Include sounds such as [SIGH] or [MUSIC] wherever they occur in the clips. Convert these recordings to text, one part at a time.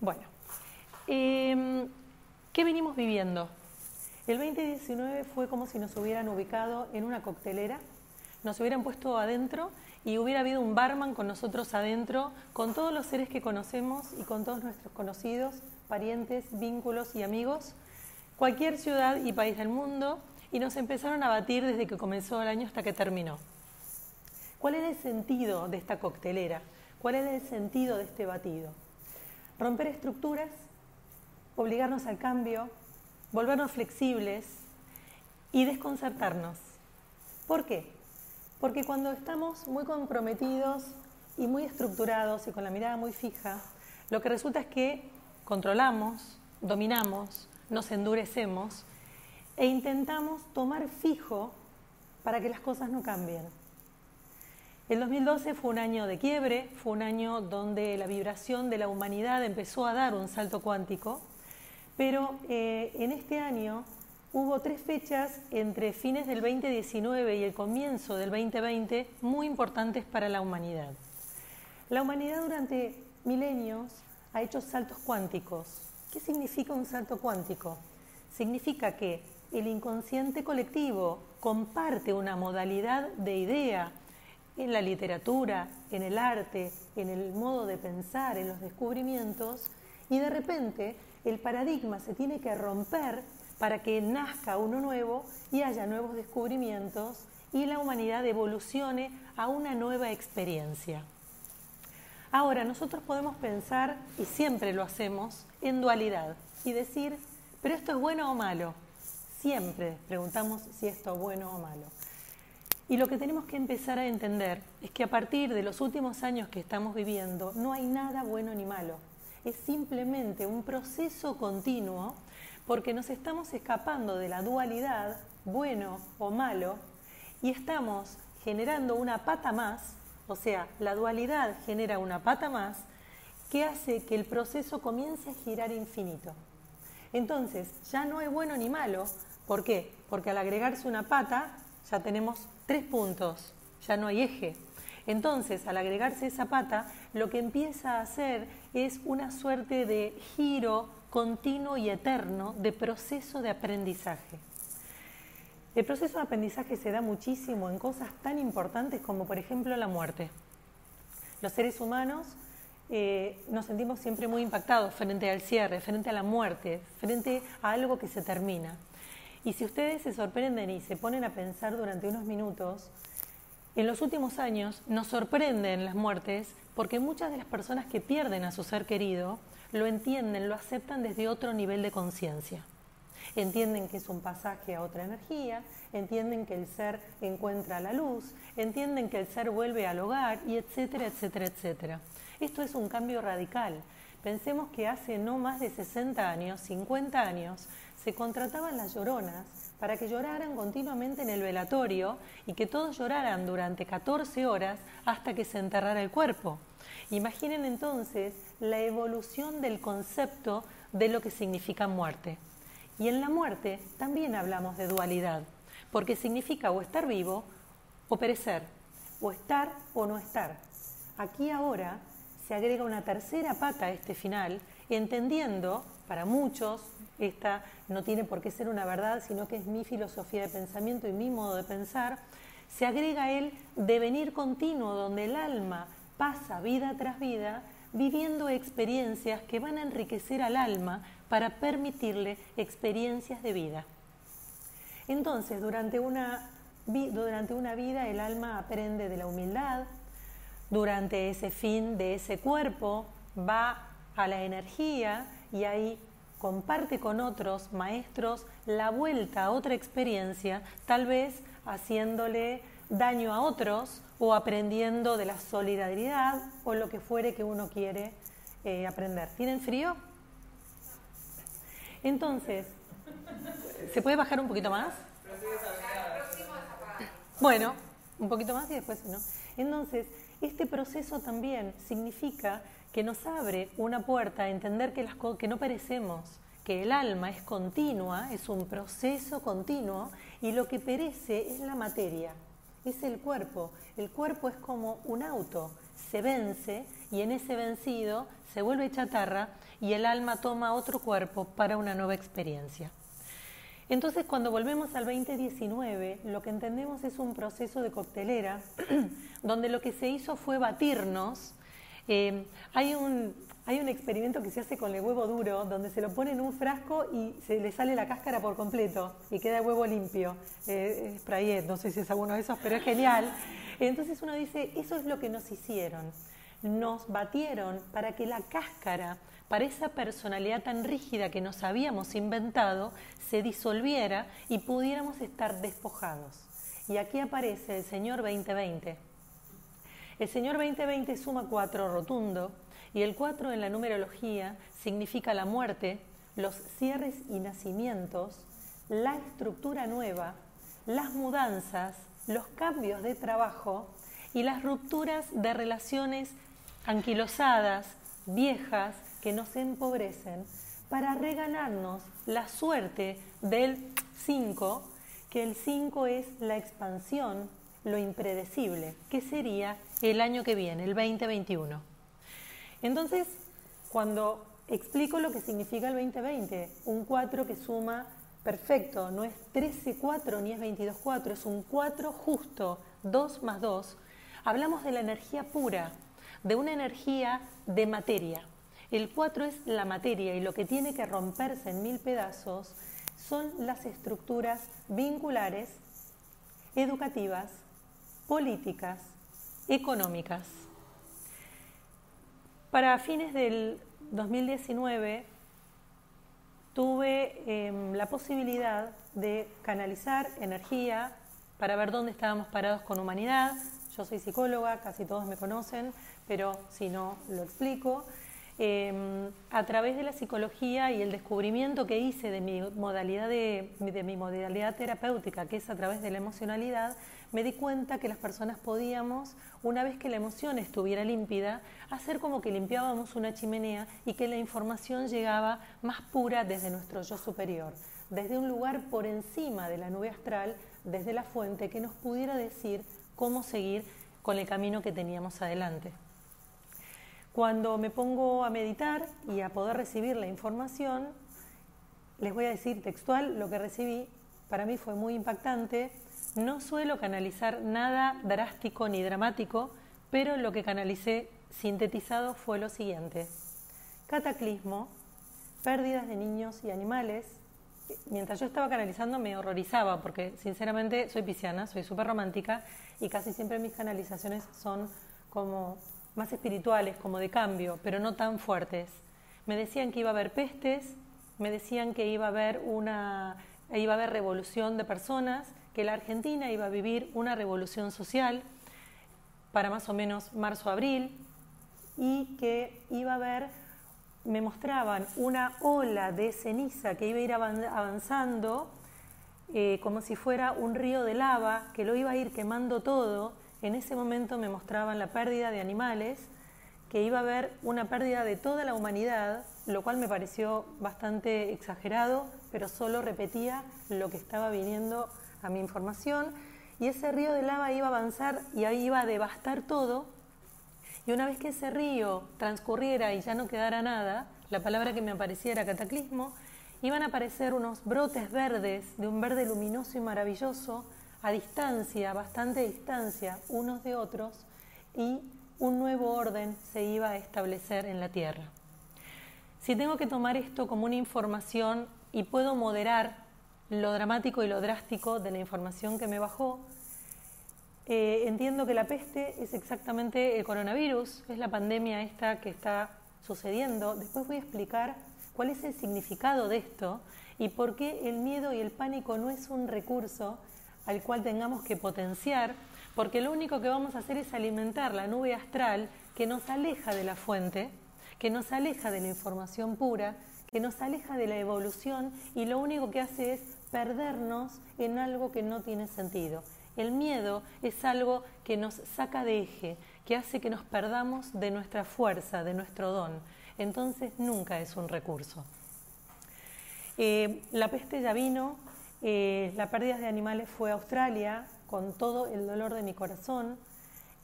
Bueno, em, ¿qué venimos viviendo? El 2019 fue como si nos hubieran ubicado en una coctelera, nos hubieran puesto adentro y hubiera habido un barman con nosotros adentro, con todos los seres que conocemos y con todos nuestros conocidos, parientes, vínculos y amigos, cualquier ciudad y país del mundo, y nos empezaron a batir desde que comenzó el año hasta que terminó. ¿Cuál era el sentido de esta coctelera? ¿Cuál era el sentido de este batido? Romper estructuras, obligarnos al cambio, volvernos flexibles y desconcertarnos. ¿Por qué? Porque cuando estamos muy comprometidos y muy estructurados y con la mirada muy fija, lo que resulta es que controlamos, dominamos, nos endurecemos e intentamos tomar fijo para que las cosas no cambien. El 2012 fue un año de quiebre, fue un año donde la vibración de la humanidad empezó a dar un salto cuántico, pero eh, en este año hubo tres fechas entre fines del 2019 y el comienzo del 2020 muy importantes para la humanidad. La humanidad durante milenios ha hecho saltos cuánticos. ¿Qué significa un salto cuántico? Significa que el inconsciente colectivo comparte una modalidad de idea, en la literatura, en el arte, en el modo de pensar, en los descubrimientos, y de repente el paradigma se tiene que romper para que nazca uno nuevo y haya nuevos descubrimientos y la humanidad evolucione a una nueva experiencia. Ahora, nosotros podemos pensar, y siempre lo hacemos, en dualidad y decir, pero esto es bueno o malo. Siempre preguntamos si esto es bueno o malo. Y lo que tenemos que empezar a entender es que a partir de los últimos años que estamos viviendo no hay nada bueno ni malo. Es simplemente un proceso continuo porque nos estamos escapando de la dualidad, bueno o malo, y estamos generando una pata más, o sea, la dualidad genera una pata más que hace que el proceso comience a girar infinito. Entonces, ya no hay bueno ni malo. ¿Por qué? Porque al agregarse una pata, ya tenemos tres puntos, ya no hay eje. Entonces, al agregarse esa pata, lo que empieza a hacer es una suerte de giro continuo y eterno de proceso de aprendizaje. El proceso de aprendizaje se da muchísimo en cosas tan importantes como, por ejemplo, la muerte. Los seres humanos eh, nos sentimos siempre muy impactados frente al cierre, frente a la muerte, frente a algo que se termina. Y si ustedes se sorprenden y se ponen a pensar durante unos minutos, en los últimos años nos sorprenden las muertes porque muchas de las personas que pierden a su ser querido lo entienden, lo aceptan desde otro nivel de conciencia. Entienden que es un pasaje a otra energía, entienden que el ser encuentra la luz, entienden que el ser vuelve al hogar y etcétera, etcétera, etcétera. Esto es un cambio radical. Pensemos que hace no más de 60 años, 50 años, se contrataban las lloronas para que lloraran continuamente en el velatorio y que todos lloraran durante 14 horas hasta que se enterrara el cuerpo. Imaginen entonces la evolución del concepto de lo que significa muerte. Y en la muerte también hablamos de dualidad, porque significa o estar vivo o perecer, o estar o no estar. Aquí ahora se agrega una tercera pata a este final, entendiendo, para muchos, esta no tiene por qué ser una verdad, sino que es mi filosofía de pensamiento y mi modo de pensar, se agrega el devenir continuo donde el alma pasa vida tras vida viviendo experiencias que van a enriquecer al alma para permitirle experiencias de vida. Entonces, durante una, durante una vida el alma aprende de la humildad, durante ese fin de ese cuerpo va a la energía y ahí comparte con otros maestros la vuelta a otra experiencia, tal vez haciéndole daño a otros o aprendiendo de la solidaridad o lo que fuere que uno quiere eh, aprender. ¿Tienen frío? Entonces, ¿se puede bajar un poquito más? Bueno, un poquito más y después no. Entonces, este proceso también significa que nos abre una puerta a entender que, las, que no perecemos, que el alma es continua, es un proceso continuo y lo que perece es la materia, es el cuerpo. El cuerpo es como un auto, se vence y en ese vencido se vuelve chatarra y el alma toma otro cuerpo para una nueva experiencia. Entonces, cuando volvemos al 2019, lo que entendemos es un proceso de coctelera, [CLEARS THROAT] donde lo que se hizo fue batirnos. Eh, hay, un, hay un experimento que se hace con el huevo duro, donde se lo pone en un frasco y se le sale la cáscara por completo y queda el huevo limpio. Eh, es no sé si es alguno de esos, pero es genial. Entonces uno dice, eso es lo que nos hicieron. Nos batieron para que la cáscara para esa personalidad tan rígida que nos habíamos inventado se disolviera y pudiéramos estar despojados. Y aquí aparece el Señor 2020. El Señor 2020 suma cuatro rotundo y el cuatro en la numerología significa la muerte, los cierres y nacimientos, la estructura nueva, las mudanzas, los cambios de trabajo y las rupturas de relaciones anquilosadas, viejas, que nos empobrecen para reganarnos la suerte del 5, que el 5 es la expansión, lo impredecible, que sería el año que viene, el 2021. Entonces, cuando explico lo que significa el 2020, un 4 que suma perfecto, no es 13-4 ni es 22-4, es un 4 justo, 2 más 2, hablamos de la energía pura, de una energía de materia. El 4 es la materia y lo que tiene que romperse en mil pedazos son las estructuras vinculares, educativas, políticas, económicas. Para fines del 2019 tuve em, la posibilidad de canalizar energía para ver dónde estábamos parados con humanidad. Yo soy psicóloga, casi todos me conocen, pero si no, lo explico. Em, a través de la psicología y el descubrimiento que hice de mi modalidad de, mi modalidad terapéutica, que es a través de la emocionalidad, me di cuenta que las personas podíamos, una vez que la emoción estuviera límpida, hacer como que limpiábamos una chimenea y que la información llegaba más pura desde nuestro yo superior, desde un lugar por encima de la nube astral, desde la fuente que nos pudiera decir cómo seguir con el camino que teníamos adelante. Cuando me pongo a meditar y a poder recibir la información, les voy a decir textual lo que recibí. Para mí fue muy impactante. No suelo canalizar nada drástico ni dramático, pero lo que canalicé sintetizado fue lo siguiente. Cataclismo, pérdidas de niños y animales. Mientras yo estaba canalizando me horrorizaba porque sinceramente soy pisciana, soy súper romántica y casi siempre mis canalizaciones son como más espirituales, como de cambio, pero no tan fuertes. Me decían que iba a haber pestes, me decían que iba a haber una iba a haber revolución de personas, que la Argentina iba a vivir una revolución social para más o menos marzo-abril y que iba a haber, me mostraban una ola de ceniza que iba a ir avanzando eh, como si fuera un río de lava que lo iba a ir quemando todo. En ese momento me mostraban la pérdida de animales, que iba a haber una pérdida de toda la humanidad, lo cual me pareció bastante exagerado, pero solo repetía lo que estaba viniendo a mi información. Y ese río de lava iba a avanzar y ahí iba a devastar todo. Y una vez que ese río transcurriera y ya no quedara nada, la palabra que me aparecía era cataclismo, iban a aparecer unos brotes verdes de un verde luminoso y maravilloso a distancia, bastante distancia unos de otros, y un nuevo orden se iba a establecer en la Tierra. Si tengo que tomar esto como una información y puedo moderar lo dramático y lo drástico de la información que me bajó, eh, entiendo que la peste es exactamente el coronavirus, es la pandemia esta que está sucediendo. Después voy a explicar cuál es el significado de esto y por qué el miedo y el pánico no es un recurso al cual tengamos que potenciar, porque lo único que vamos a hacer es alimentar la nube astral que nos aleja de la fuente, que nos aleja de la información pura, que nos aleja de la evolución y lo único que hace es perdernos en algo que no tiene sentido. El miedo es algo que nos saca de eje, que hace que nos perdamos de nuestra fuerza, de nuestro don. Entonces nunca es un recurso. Eh, la peste ya vino, eh, la pérdida de animales fue Australia, con todo el dolor de mi corazón.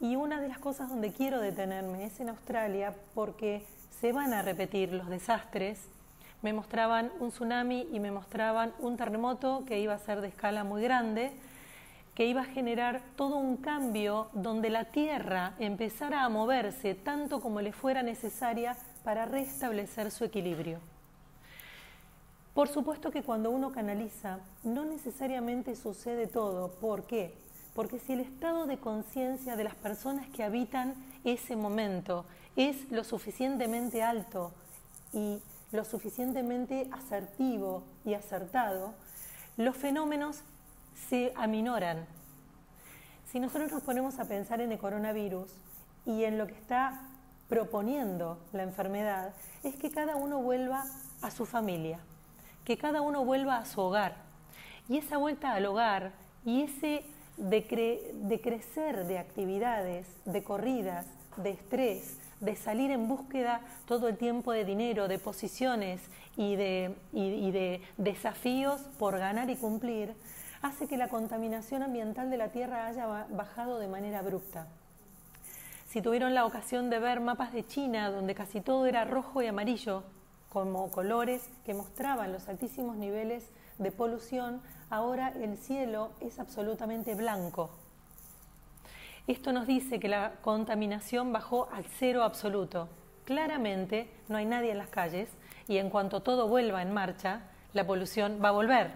Y una de las cosas donde quiero detenerme es en Australia porque se van a repetir los desastres. Me mostraban un tsunami y me mostraban un terremoto que iba a ser de escala muy grande, que iba a generar todo un cambio donde la Tierra empezara a moverse tanto como le fuera necesaria para restablecer su equilibrio. Por supuesto que cuando uno canaliza, no necesariamente sucede todo. ¿Por qué? Porque si el estado de conciencia de las personas que habitan ese momento es lo suficientemente alto y lo suficientemente asertivo y acertado, los fenómenos se aminoran. Si nosotros nos ponemos a pensar en el coronavirus y en lo que está proponiendo la enfermedad, es que cada uno vuelva a su familia, que cada uno vuelva a su hogar. Y esa vuelta al hogar y ese de, crecer de actividades, de corridas, de estrés, de salir en búsqueda todo el tiempo de dinero, de posiciones y de, y de, desafíos por ganar y cumplir, hace que la contaminación ambiental de la Tierra haya bajado de manera abrupta. Si tuvieron la ocasión de ver mapas de China donde casi todo era rojo y amarillo, como colores que mostraban los altísimos niveles de polución, ahora el cielo es absolutamente blanco. Esto nos dice que la contaminación bajó al cero absoluto. Claramente no hay nadie en las calles y en cuanto todo vuelva en marcha, la polución va a volver.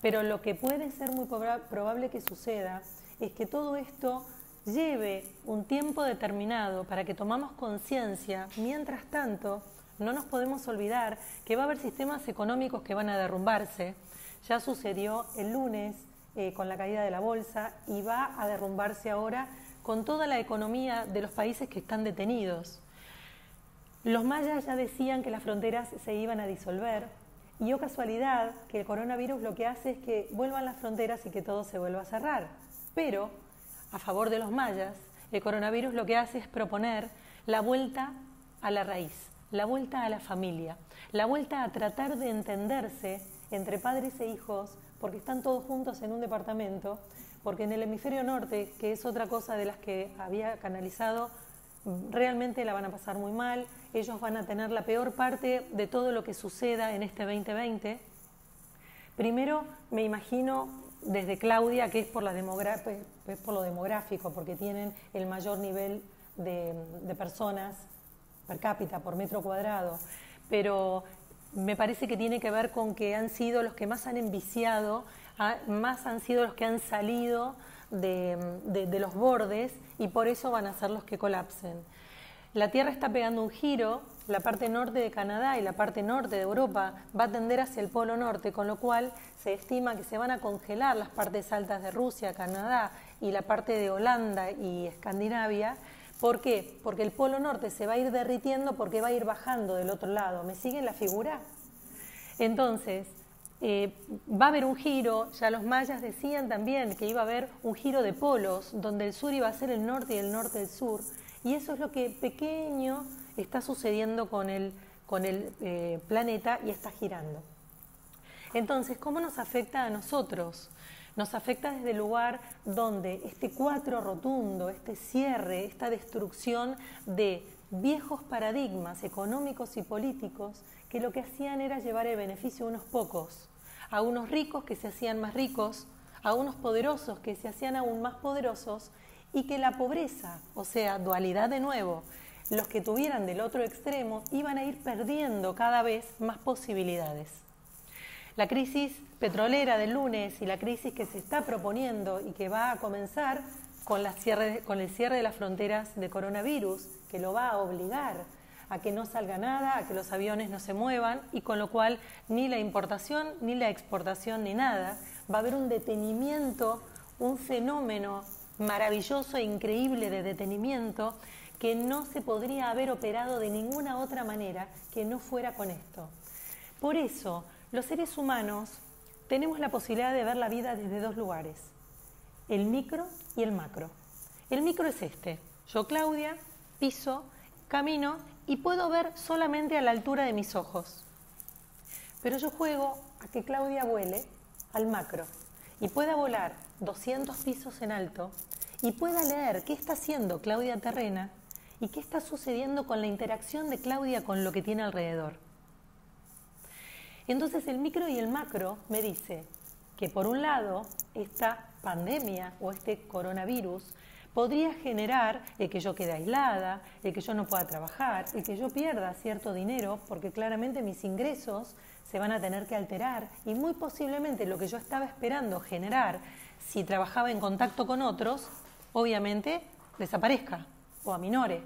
Pero lo que puede ser muy probable que suceda es que todo esto lleve un tiempo determinado para que tomamos conciencia. Mientras tanto, no nos podemos olvidar que va a haber sistemas económicos que van a derrumbarse, ya sucedió el lunes eh, con la caída de la bolsa y va a derrumbarse ahora con toda la economía de los países que están detenidos. Los mayas ya decían que las fronteras se iban a disolver y oh casualidad que el coronavirus lo que hace es que vuelvan las fronteras y que todo se vuelva a cerrar. Pero, a favor de los mayas, el coronavirus lo que hace es proponer la vuelta a la raíz, la vuelta a la familia, la vuelta a tratar de entenderse entre padres e hijos, porque están todos juntos en un departamento, porque en el hemisferio norte, que es otra cosa de las que había canalizado, realmente la van a pasar muy mal, ellos van a tener la peor parte de todo lo que suceda en este 2020. Primero me imagino desde Claudia, que es por, la pues, por lo demográfico, porque tienen el mayor nivel de, de personas per cápita, por metro cuadrado, pero me parece que tiene que ver con que han sido los que más han enviciado, ah, más han sido los que han salido de, los bordes y por eso van a ser los que colapsen. La Tierra está pegando un giro, la parte norte de Canadá y la parte norte de Europa va a tender hacia el polo norte, con lo cual se estima que se van a congelar las partes altas de Rusia, Canadá y la parte de Holanda y Escandinavia. ¿Por qué? Porque el polo norte se va a ir derritiendo porque va a ir bajando del otro lado. ¿Me siguen la figura? Entonces, eh, va a haber un giro, ya los mayas decían también que iba a haber un giro de polos, donde el sur iba a ser el norte y el norte el sur. Y eso es lo que pequeño está sucediendo con el, con el eh, planeta y está girando. Entonces, ¿cómo nos afecta a nosotros? Nos afecta desde el lugar donde este cuatro rotundo, este cierre, esta destrucción de viejos paradigmas económicos y políticos que lo que hacían era llevar el beneficio a unos pocos, a unos ricos que se hacían más ricos, a unos poderosos que se hacían aún más poderosos y que la pobreza, o sea, dualidad de nuevo, los que tuvieran del otro extremo iban a ir perdiendo cada vez más posibilidades. La crisis petrolera del lunes y la crisis que se está proponiendo y que va a comenzar con, con el cierre de las fronteras de coronavirus, que lo va a obligar a que no salga nada, a que los aviones no se muevan y con lo cual ni la importación, ni la exportación, ni nada. Va a haber un detenimiento, un fenómeno maravilloso e increíble de detenimiento que no se podría haber operado de ninguna otra manera que no fuera con esto. Por eso, los seres humanos tenemos la posibilidad de ver la vida desde dos lugares, el micro y el macro. El micro es este, yo Claudia, piso, camino y puedo ver solamente a la altura de mis ojos. Pero yo juego a que Claudia vuele al macro y pueda volar 200 pisos en alto y pueda leer qué está haciendo Claudia Terrena y qué está sucediendo con la interacción de Claudia con lo que tiene alrededor. Entonces el micro y el macro me dice que por un lado esta pandemia o este coronavirus podría generar el que yo quede aislada, el que yo no pueda trabajar, el que yo pierda cierto dinero, porque claramente mis ingresos se van a tener que alterar y muy posiblemente lo que yo estaba esperando generar si trabajaba en contacto con otros, obviamente desaparezca o aminore,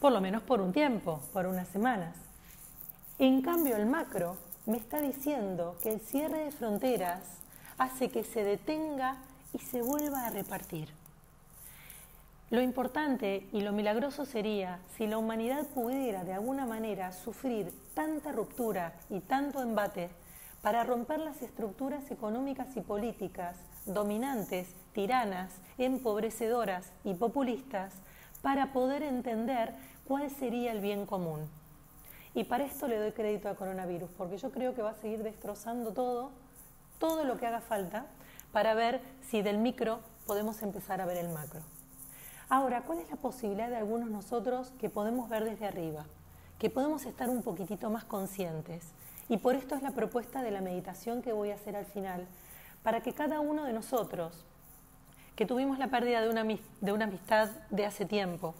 por lo menos por un tiempo, por unas semanas. En cambio, el macro me está diciendo que el cierre de fronteras hace que se detenga y se vuelva a repartir. Lo importante y lo milagroso sería si la humanidad pudiera de alguna manera sufrir tanta ruptura y tanto embate para romper las estructuras económicas y políticas dominantes, tiranas, empobrecedoras y populistas para poder entender cuál sería el bien común. Y para esto le doy crédito al coronavirus, porque yo creo que va a seguir destrozando todo, todo lo que haga falta, para ver si del micro podemos empezar a ver el macro. Ahora, ¿cuál es la posibilidad de algunos nosotros que podemos ver desde arriba? Que podemos estar un poquitito más conscientes. Y por esto es la propuesta de la meditación que voy a hacer al final, para que cada uno de nosotros, que tuvimos la pérdida de una, de una amistad de hace tiempo,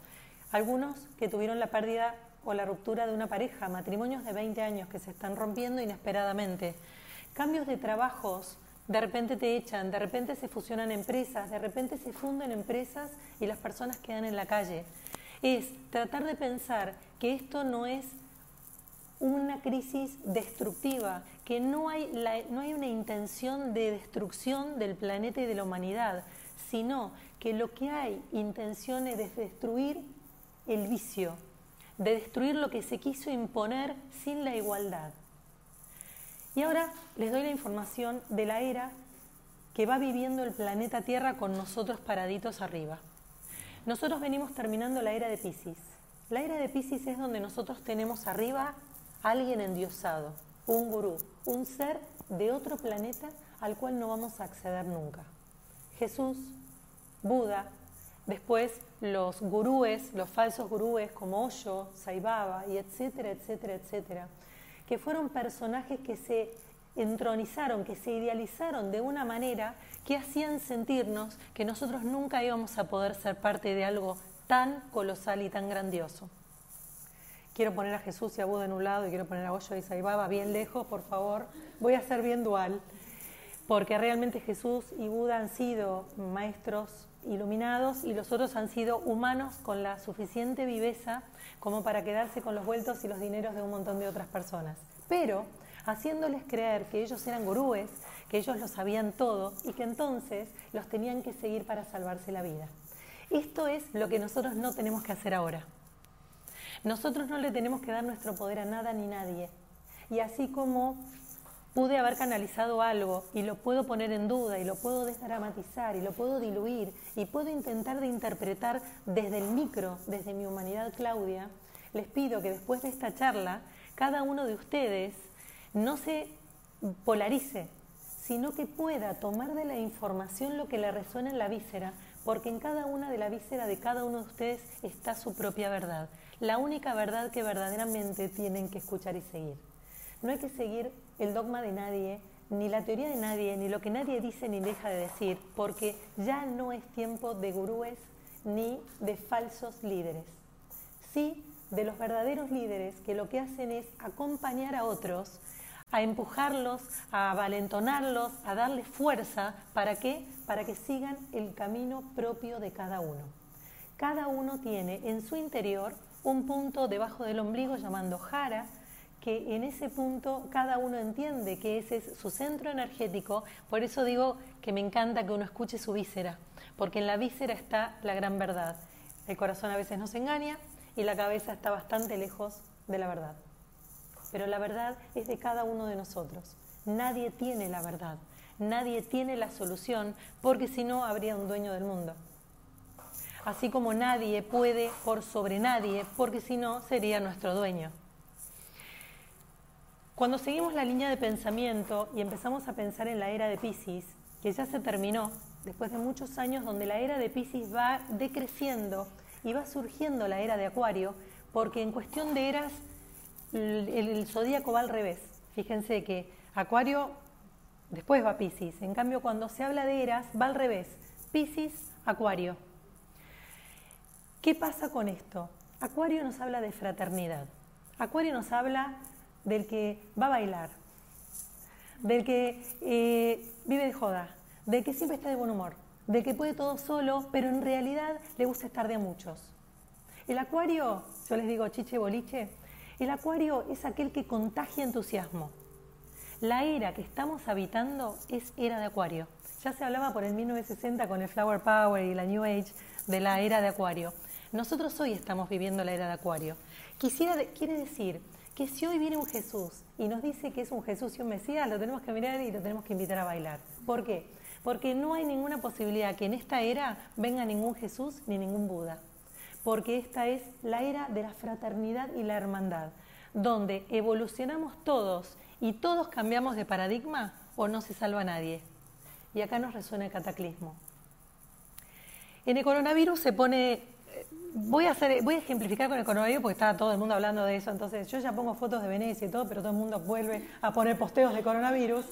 algunos que tuvieron la pérdida o la ruptura de una pareja, matrimonios de 20 años que se están rompiendo inesperadamente, cambios de trabajos de repente te echan, de repente se fusionan empresas, de repente se funden empresas y las personas quedan en la calle. Es tratar de pensar que esto no es una crisis destructiva, que no hay, no hay una intención de destrucción del planeta y de la humanidad, sino que lo que hay intención es de destruir el vicio, de destruir lo que se quiso imponer sin la igualdad. Y ahora les doy la información de la era que va viviendo el planeta Tierra con nosotros paraditos arriba. Nosotros venimos terminando la era de Pisces. La era de Pisces es donde nosotros tenemos arriba a alguien endiosado, un gurú, un ser de otro planeta al cual no vamos a acceder nunca. Jesús, Buda, después los gurúes, los falsos gurúes como Osho, Saibaba y etcétera, etcétera, etcétera que fueron personajes que se entronizaron, que se idealizaron de una manera que hacían sentirnos que nosotros nunca íbamos a poder ser parte de algo tan colosal y tan grandioso. Quiero poner a Jesús y a Buda en un lado y quiero poner a Osho y Saibaba bien lejos, por favor. Voy a ser bien dual, porque realmente Jesús y Buda han sido maestros iluminados y los otros han sido humanos con la suficiente viveza como para quedarse con los vueltos y los dineros de un montón de otras personas. Pero haciéndoles creer que ellos eran gurúes, que ellos lo sabían todo y que entonces los tenían que seguir para salvarse la vida. Esto es lo que nosotros no tenemos que hacer ahora. Nosotros no le tenemos que dar nuestro poder a nada ni nadie. Y así como pude haber canalizado algo y lo puedo poner en duda y lo puedo desdramatizar y lo puedo diluir y puedo intentar de interpretar desde el micro, desde mi humanidad Claudia, les pido que después de esta charla cada uno de ustedes no se polarice, sino que pueda tomar de la información lo que le resuena en la víscera, porque en cada una de la víscera de cada uno de ustedes está su propia verdad, la única verdad que verdaderamente tienen que escuchar y seguir. No hay que seguir el dogma de nadie, ni la teoría de nadie, ni lo que nadie dice ni deja de decir, porque ya no es tiempo de gurúes ni de falsos líderes. Sí, de los verdaderos líderes que lo que hacen es acompañar a otros, a empujarlos, a valentonarlos, a darles fuerza, ¿para qué? Para que sigan el camino propio de cada uno. Cada uno tiene en su interior un punto debajo del ombligo llamando jara, que en ese punto cada uno entiende que ese es su centro energético, por eso digo que me encanta que uno escuche su víscera, porque en la víscera está la gran verdad. El corazón a veces nos engaña y la cabeza está bastante lejos de la verdad. Pero la verdad es de cada uno de nosotros. Nadie tiene la verdad, nadie tiene la solución, porque si no habría un dueño del mundo. Así como nadie puede por sobre nadie, porque si no sería nuestro dueño. Cuando seguimos la línea de pensamiento y empezamos a pensar en la era de Pisces, que ya se terminó, después de muchos años donde la era de Pisces va decreciendo y va surgiendo la era de Acuario, porque en cuestión de eras el, zodíaco va al revés. Fíjense que Acuario después va Pisces, en cambio cuando se habla de eras va al revés, Pisces, Acuario. ¿Qué pasa con esto? Acuario nos habla de fraternidad. Acuario nos habla del que va a bailar, del que eh, vive de joda, del que siempre está de buen humor, del que puede todo solo, pero en realidad le gusta estar de a muchos. El acuario, yo les digo chiche boliche, el acuario es aquel que contagia entusiasmo. La era que estamos habitando es era de acuario. Ya se hablaba por el 1960 con el Flower Power y la New Age de la era de acuario. Nosotros hoy estamos viviendo la era de acuario. Quisiera, quiere decir que si hoy viene un Jesús y nos dice que es un Jesús y un Mesías, lo tenemos que mirar y lo tenemos que invitar a bailar. ¿Por qué? Porque no hay ninguna posibilidad que en esta era venga ningún Jesús ni ningún Buda. Porque esta es la era de la fraternidad y la hermandad, donde evolucionamos todos y todos cambiamos de paradigma o no se salva nadie. Y acá nos resuena el cataclismo. En el coronavirus se pone voy a ejemplificar con el coronavirus porque está todo el mundo hablando de eso, entonces yo ya pongo fotos de Venecia y todo, pero todo el mundo vuelve a poner posteos de coronavirus.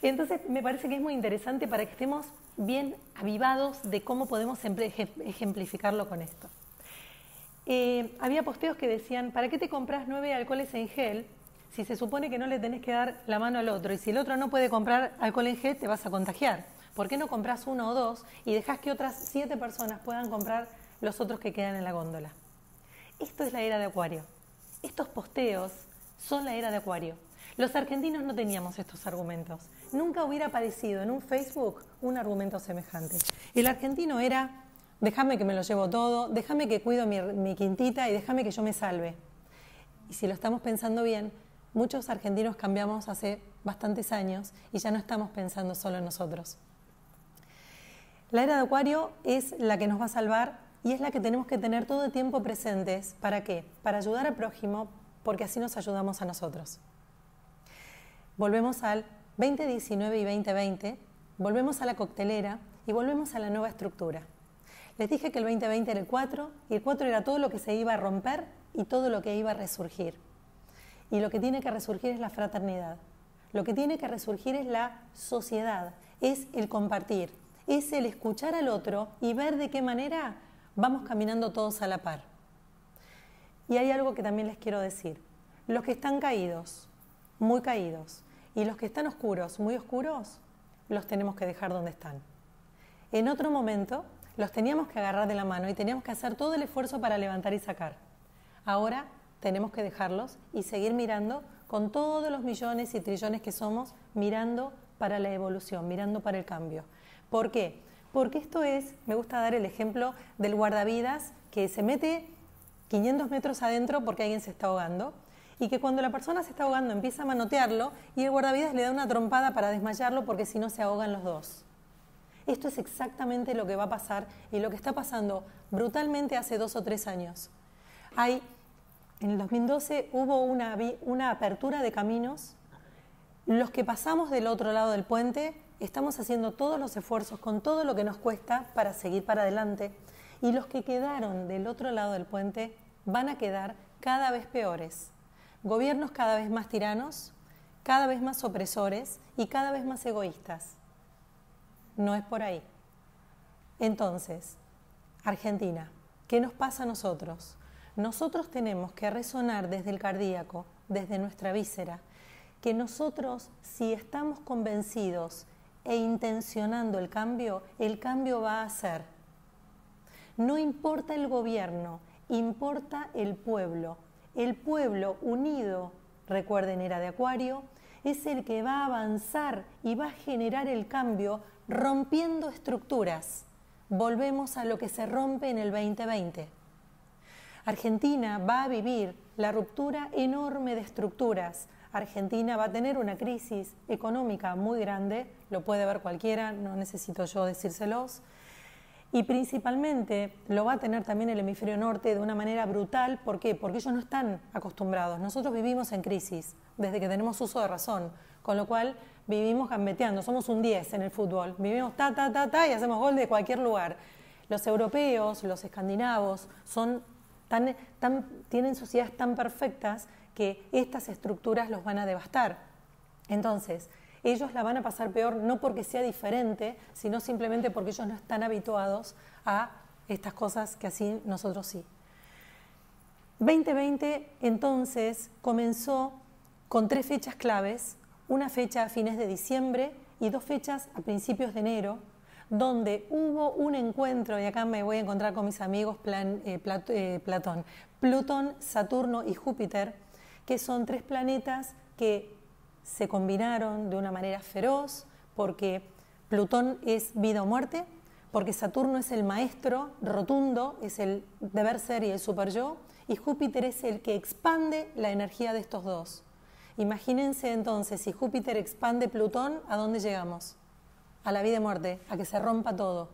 Entonces me parece que es muy interesante para que estemos bien avivados de cómo podemos ejemplificarlo con esto. Eh, había posteos que decían, ¿para qué te compras nueve alcoholes en gel si se supone que no le tenés que dar la mano al otro? Y si el otro no puede comprar alcohol en gel, te vas a contagiar. ¿Por qué no compras uno o dos y dejas que otras siete personas puedan comprar los otros que quedan en la góndola. Esto es la era de Acuario. Estos posteos son la era de Acuario. Los argentinos no teníamos estos argumentos. Nunca hubiera aparecido en un Facebook un argumento semejante. El argentino era, déjame que me lo llevo todo, déjame que cuido mi, quintita y déjame que yo me salve. Y si lo estamos pensando bien, muchos argentinos cambiamos hace bastantes años y ya no estamos pensando solo en nosotros. La era de Acuario es la que nos va a salvar y es la que tenemos que tener todo el tiempo presentes. ¿Para qué? Para ayudar al prójimo, porque así nos ayudamos a nosotros. Volvemos al 2019 y 2020, volvemos a la coctelera y volvemos a la nueva estructura. Les dije que el 2020 era el 4 y el 4 era todo lo que se iba a romper y todo lo que iba a resurgir. Y lo que tiene que resurgir es la fraternidad. Lo que tiene que resurgir es la sociedad, es el compartir, es el escuchar al otro y ver de qué manera vamos caminando todos a la par. Y hay algo que también les quiero decir. Los que están caídos, muy caídos, y los que están oscuros, muy oscuros, los tenemos que dejar donde están. En otro momento los teníamos que agarrar de la mano y teníamos que hacer todo el esfuerzo para levantar y sacar. Ahora tenemos que dejarlos y seguir mirando con todos los millones y trillones que somos, mirando para la evolución, mirando para el cambio. ¿Por qué? Porque esto es, me gusta dar el ejemplo del guardavidas que se mete 500 metros adentro porque alguien se está ahogando y que cuando la persona se está ahogando empieza a manotearlo y el guardavidas le da una trompada para desmayarlo porque si no se ahogan los dos. Esto es exactamente lo que va a pasar y lo que está pasando brutalmente hace dos o tres años. Hay, en el 2012 hubo una, una apertura de caminos. Los que pasamos del otro lado del puente estamos haciendo todos los esfuerzos con todo lo que nos cuesta para seguir para adelante y los que quedaron del otro lado del puente van a quedar cada vez peores. Gobiernos cada vez más tiranos, cada vez más opresores y cada vez más egoístas. No es por ahí. Entonces, Argentina, ¿qué nos pasa a nosotros? Nosotros tenemos que resonar desde el cardíaco, desde nuestra víscera, que nosotros, si estamos convencidos e intencionando el cambio, el cambio va a ser. No importa el gobierno, importa el pueblo. El pueblo unido, recuerden, era de Acuario, es el que va a avanzar y va a generar el cambio rompiendo estructuras. Volvemos a lo que se rompe en el 2020. Argentina va a vivir la ruptura enorme de estructuras, Argentina va a tener una crisis económica muy grande, lo puede ver cualquiera, no necesito yo decírselos. Y principalmente lo va a tener también el hemisferio norte de una manera brutal. ¿Por qué? Porque ellos no están acostumbrados. Nosotros vivimos en crisis desde que tenemos uso de razón, con lo cual vivimos gambeteando. Somos un 10 en el fútbol. Vivimos ta, ta, ta, ta y hacemos gol de cualquier lugar. Los europeos, los escandinavos, tienen sociedades tan perfectas que estas estructuras los van a devastar. Entonces, ellos la van a pasar peor no porque sea diferente, sino simplemente porque ellos no están habituados a estas cosas que así nosotros sí. 2020 entonces comenzó con tres fechas claves, una fecha a fines de diciembre y dos fechas a principios de enero, donde hubo un encuentro, y acá me voy a encontrar con mis amigos plan, eh, eh, Platón, Plutón, Saturno y Júpiter, que son tres planetas que se combinaron de una manera feroz, porque Plutón es vida o muerte, porque Saturno es el maestro rotundo, es el deber ser y el super yo, y Júpiter es el que expande la energía de estos dos. Imagínense entonces, si Júpiter expande Plutón, ¿a dónde llegamos? A la vida y muerte, a que se rompa todo.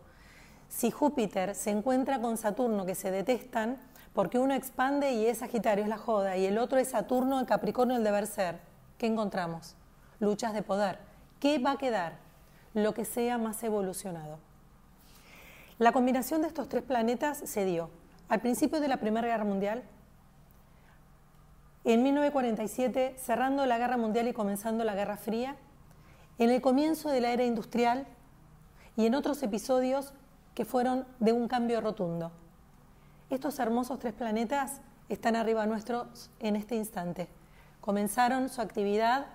Si Júpiter se encuentra con Saturno, que se detestan, porque uno expande y es Sagitario, es la joda, y el otro es Saturno, el Capricornio, el deber ser ¿qué encontramos? Luchas de poder. ¿Qué va a quedar? Lo que sea más evolucionado. La combinación de estos tres planetas se dio al principio de la Primera Guerra Mundial, en 1947, cerrando la Guerra Mundial y comenzando la Guerra Fría, en el comienzo de la era industrial y en otros episodios que fueron de un cambio rotundo. Estos hermosos tres planetas están arriba nuestros en este instante. Comenzaron su actividad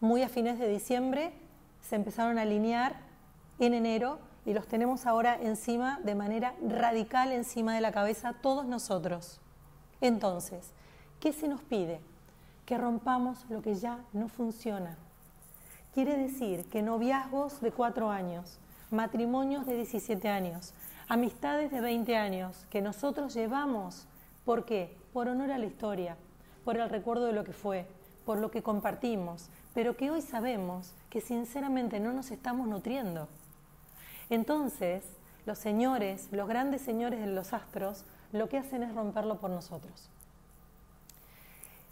muy a fines de diciembre, se empezaron a alinear en enero y los tenemos ahora encima de manera radical encima de la cabeza todos nosotros. Entonces, ¿qué se nos pide? Que rompamos lo que ya no funciona. Quiere decir que noviazgos de cuatro años, matrimonios de 17 años, amistades de 20 años que nosotros llevamos, ¿por qué? Por honor a la historia, por el recuerdo de lo que fue, por lo que compartimos, pero que hoy sabemos que sinceramente no nos estamos nutriendo. Entonces, los señores, los grandes señores de los astros, lo que hacen es romperlo por nosotros.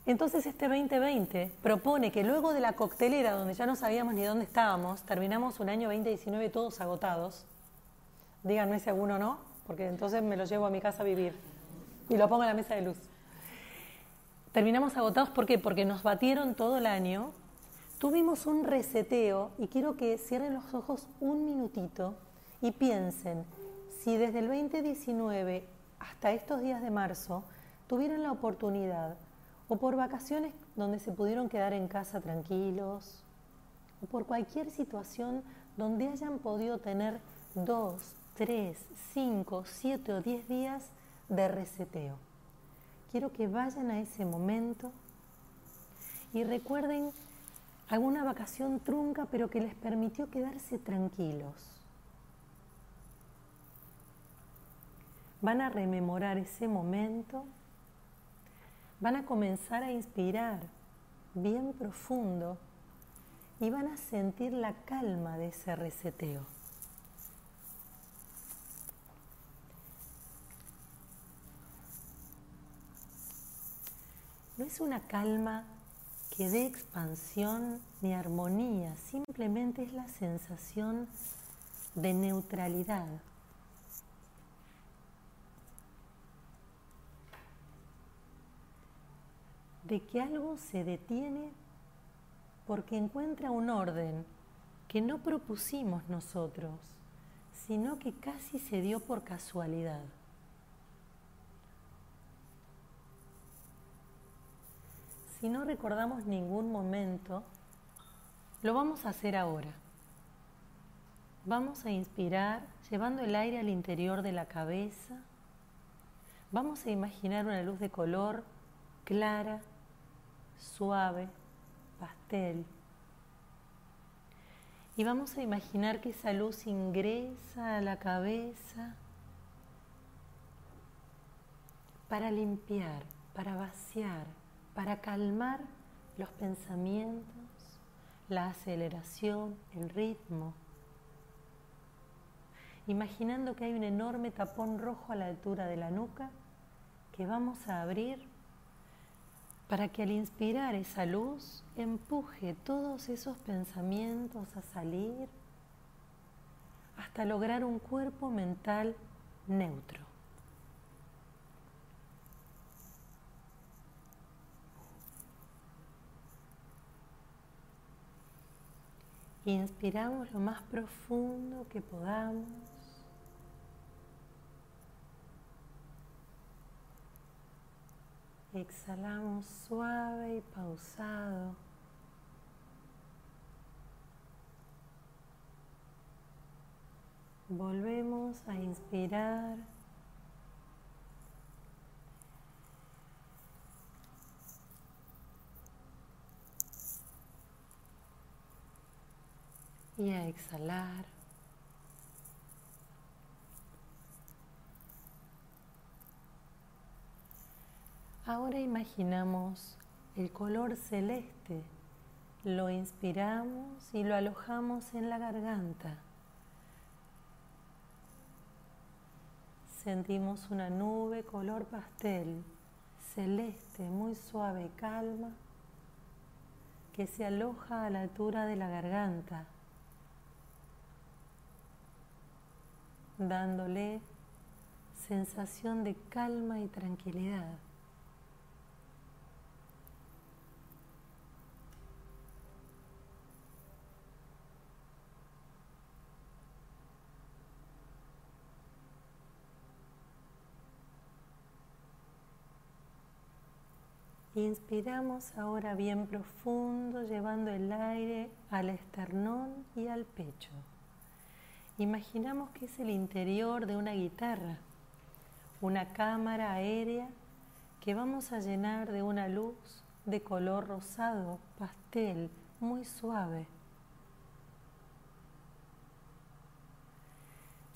Entonces este 2020 propone que luego de la coctelera, donde ya no sabíamos ni dónde estábamos, terminamos un año 2019 todos agotados. Díganme si alguno no, porque entonces me lo llevo a mi casa a vivir y lo pongo en la mesa de luz terminamos agotados, ¿por qué? Porque nos batieron todo el año, tuvimos un reseteo y quiero que cierren los ojos un minutito y piensen si desde el 2019 hasta estos días de marzo tuvieron la oportunidad o por vacaciones donde se pudieron quedar en casa tranquilos o por cualquier situación donde hayan podido tener dos, tres, cinco, siete o diez días de reseteo quiero que vayan a ese momento y recuerden alguna vacación trunca, pero que les permitió quedarse tranquilos. Van a rememorar ese momento, van a comenzar a inspirar bien profundo y van a sentir la calma de ese reseteo. No es una calma que dé expansión ni armonía, simplemente es la sensación de neutralidad. De que algo se detiene porque encuentra un orden que no propusimos nosotros, sino que casi se dio por casualidad. Si no recordamos ningún momento, lo vamos a hacer ahora. Vamos a inspirar llevando el aire al interior de la cabeza. Vamos a imaginar una luz de color clara, suave, pastel. Y vamos a imaginar que esa luz ingresa a la cabeza para limpiar, para vaciar, para calmar los pensamientos, la aceleración, el ritmo. imaginando que hay un enorme tapón rojo a la altura de la nuca que vamos a abrir para que al inspirar esa luz empuje todos esos pensamientos a salir hasta lograr un cuerpo mental neutro. Inspiramos lo más profundo que podamos. Exhalamos suave y pausado. Volvemos a inspirar. Y a exhalar. Ahora imaginamos el color celeste, lo inspiramos y lo alojamos en la garganta. Sentimos una nube color pastel, celeste, muy suave calma, que se aloja a la altura de la garganta, dándole sensación de calma y tranquilidad. Inspiramos ahora bien profundo, llevando el aire al esternón y al pecho. Imaginamos que es el interior de una guitarra, una cámara aérea que vamos a llenar de una luz de color rosado, pastel, muy suave.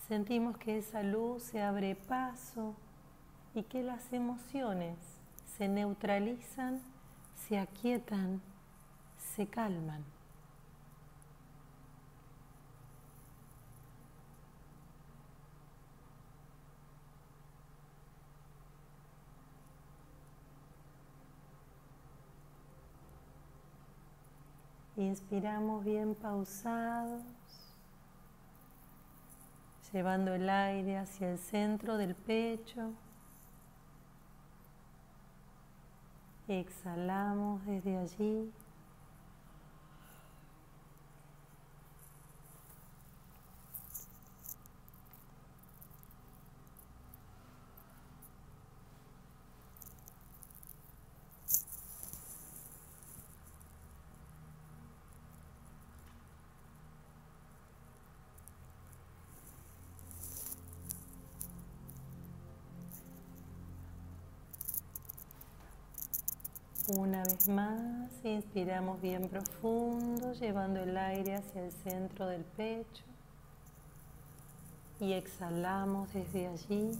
Sentimos que esa luz se abre paso y que las emociones se neutralizan, se aquietan, se calman. Inspiramos bien pausados, llevando el aire hacia el centro del pecho. Exhalamos desde allí. Una vez más, inspiramos bien profundo, llevando el aire hacia el centro del pecho. Y exhalamos desde allí.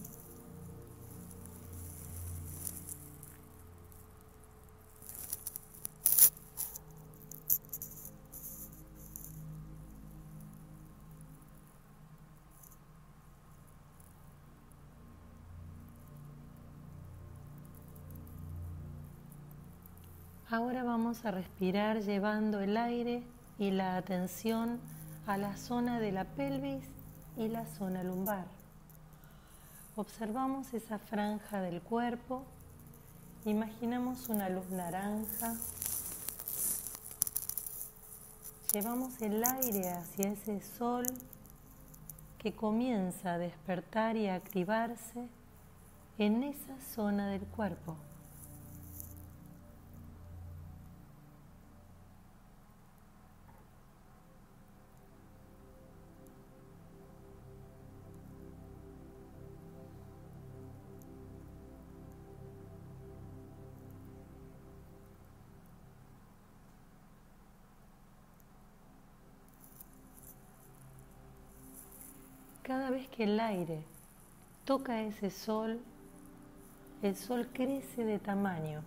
Ahora vamos a respirar llevando el aire y la atención a la zona de la pelvis y la zona lumbar. Observamos esa franja del cuerpo, imaginamos una luz naranja, llevamos el aire hacia ese sol que comienza a despertar y a activarse en esa zona del cuerpo. Que el aire toca ese sol, el sol crece de tamaño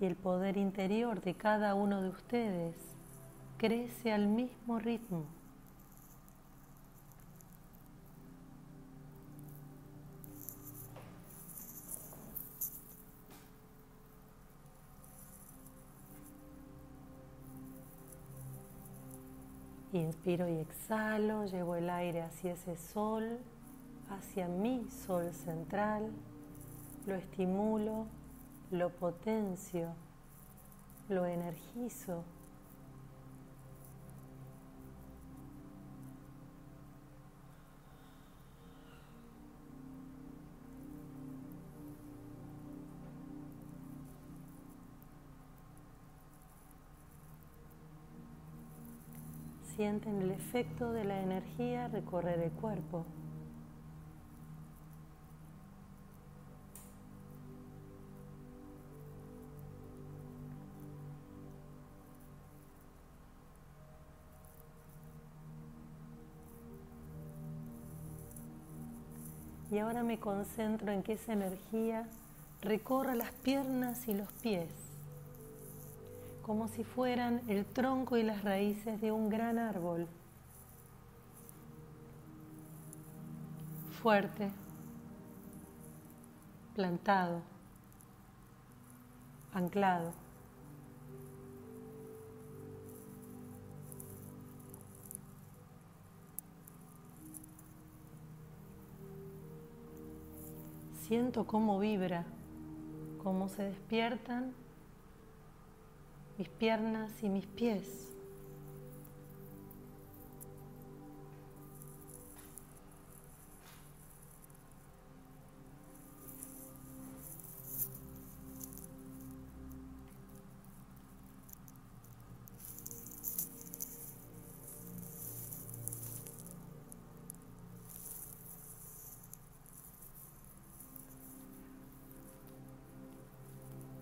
y el poder interior de cada uno de ustedes crece al mismo ritmo. Inspiro y exhalo, llevo el aire hacia ese sol, hacia mi sol central, lo estimulo, lo potencio, lo energizo. Sienten el efecto de la energía recorrer el cuerpo. Y ahora me concentro en que esa energía recorra las piernas y los pies como si fueran el tronco y las raíces de un gran árbol. Fuerte, plantado, anclado. Siento cómo vibra, cómo se despiertan mis piernas y mis pies.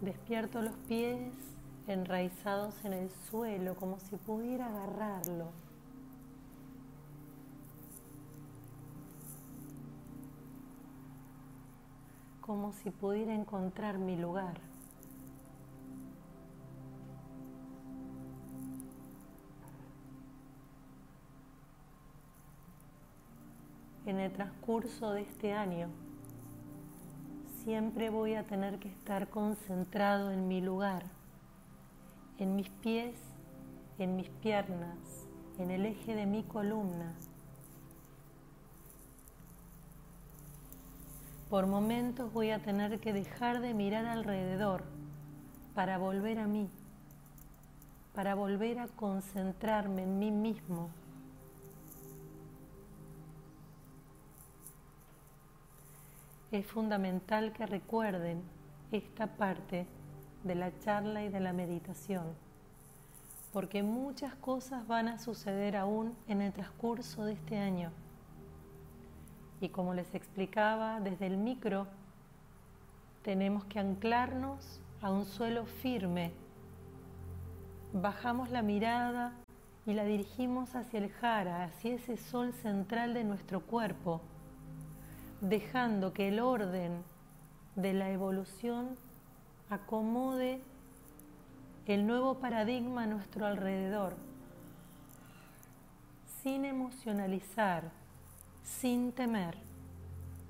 Despierto los pies enraizados en el suelo, como si pudiera agarrarlo. Como si pudiera encontrar mi lugar. En el transcurso de este año, siempre voy a tener que estar concentrado en mi lugar en mis pies, en mis piernas, en el eje de mi columna. Por momentos voy a tener que dejar de mirar alrededor para volver a mí, para volver a concentrarme en mí mismo. Es fundamental que recuerden esta parte de la charla y de la meditación, porque muchas cosas van a suceder aún en el transcurso de este año. Y como les explicaba, desde el micro tenemos que anclarnos a un suelo firme. Bajamos la mirada y la dirigimos hacia el jara, hacia ese sol central de nuestro cuerpo, dejando que el orden de la evolución acomode el nuevo paradigma a nuestro alrededor, sin emocionalizar, sin temer,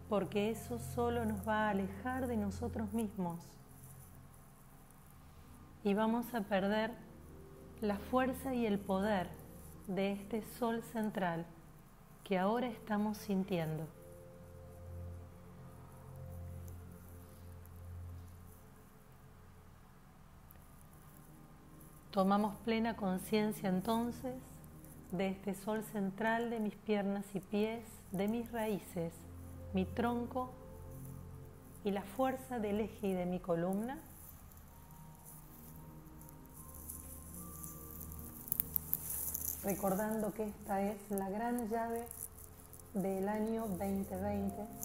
porque eso solo nos va a alejar de nosotros mismos y vamos a perder la fuerza y el poder de este sol central que ahora estamos sintiendo. Tomamos plena conciencia entonces de este sol central de mis piernas y pies, de mis raíces, mi tronco y la fuerza del eje y de mi columna. Recordando que esta es la gran llave del año 2020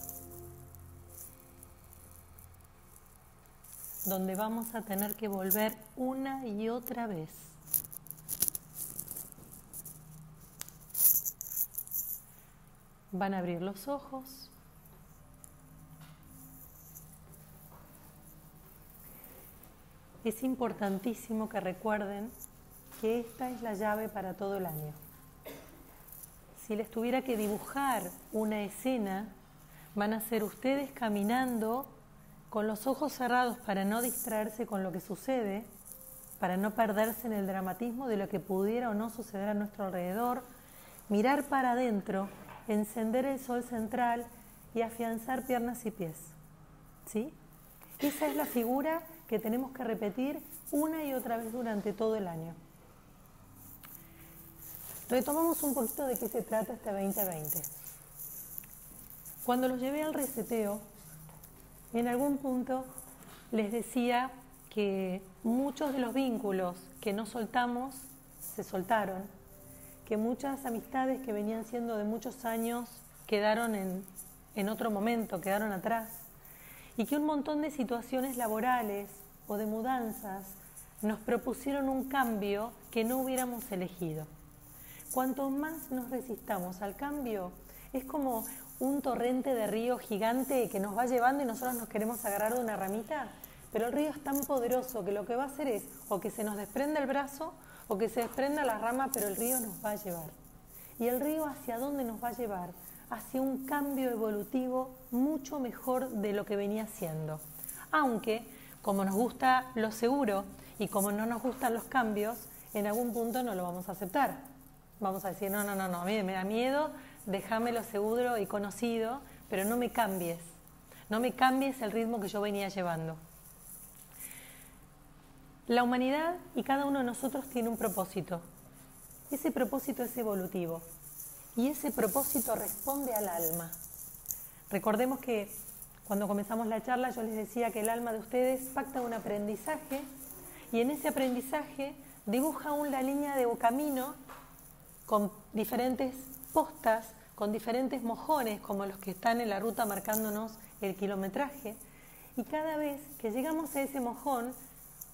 donde vamos a tener que volver una y otra vez. Van a abrir los ojos. Es importantísimo que recuerden que esta es la llave para todo el año. Si les tuviera que dibujar una escena, van a ser ustedes caminando con los ojos cerrados para no distraerse con lo que sucede, para no perderse en el dramatismo de lo que pudiera o no suceder a nuestro alrededor, mirar para adentro, encender el sol central y afianzar piernas y pies. ¿Sí? Esa es la figura que tenemos que repetir una y otra vez durante todo el año. Retomamos un poquito de qué se trata este 2020. Cuando los llevé al reseteo, en algún punto les decía que muchos de los vínculos que no soltamos se soltaron, que muchas amistades que venían siendo de muchos años quedaron en, en otro momento, quedaron atrás, y que un montón de situaciones laborales o de mudanzas nos propusieron un cambio que no hubiéramos elegido. Cuanto más nos resistamos al cambio, es como un torrente de río gigante que nos va llevando y nosotros nos queremos agarrar de una ramita, pero el río es tan poderoso que lo que va a hacer es o que se nos desprenda el brazo o que se desprenda la rama, pero el río nos va a llevar. ¿Y el río hacia dónde nos va a llevar? Hacia un cambio evolutivo mucho mejor de lo que venía siendo. Aunque, como nos gusta lo seguro y como no nos gustan los cambios, en algún punto no lo vamos a aceptar. Vamos a decir, no, no, no, no, a mí me da miedo, déjamelo seguro y conocido, pero no me cambies, no me cambies el ritmo que yo venía llevando. La humanidad y cada uno de nosotros tiene un propósito. Ese propósito es evolutivo y ese propósito responde al alma. Recordemos que cuando comenzamos la charla yo les decía que el alma de ustedes pacta un aprendizaje y en ese aprendizaje dibuja una línea de camino con diferentes postas, con diferentes mojones como los que están en la ruta marcándonos el kilometraje. Y cada vez que llegamos a ese mojón,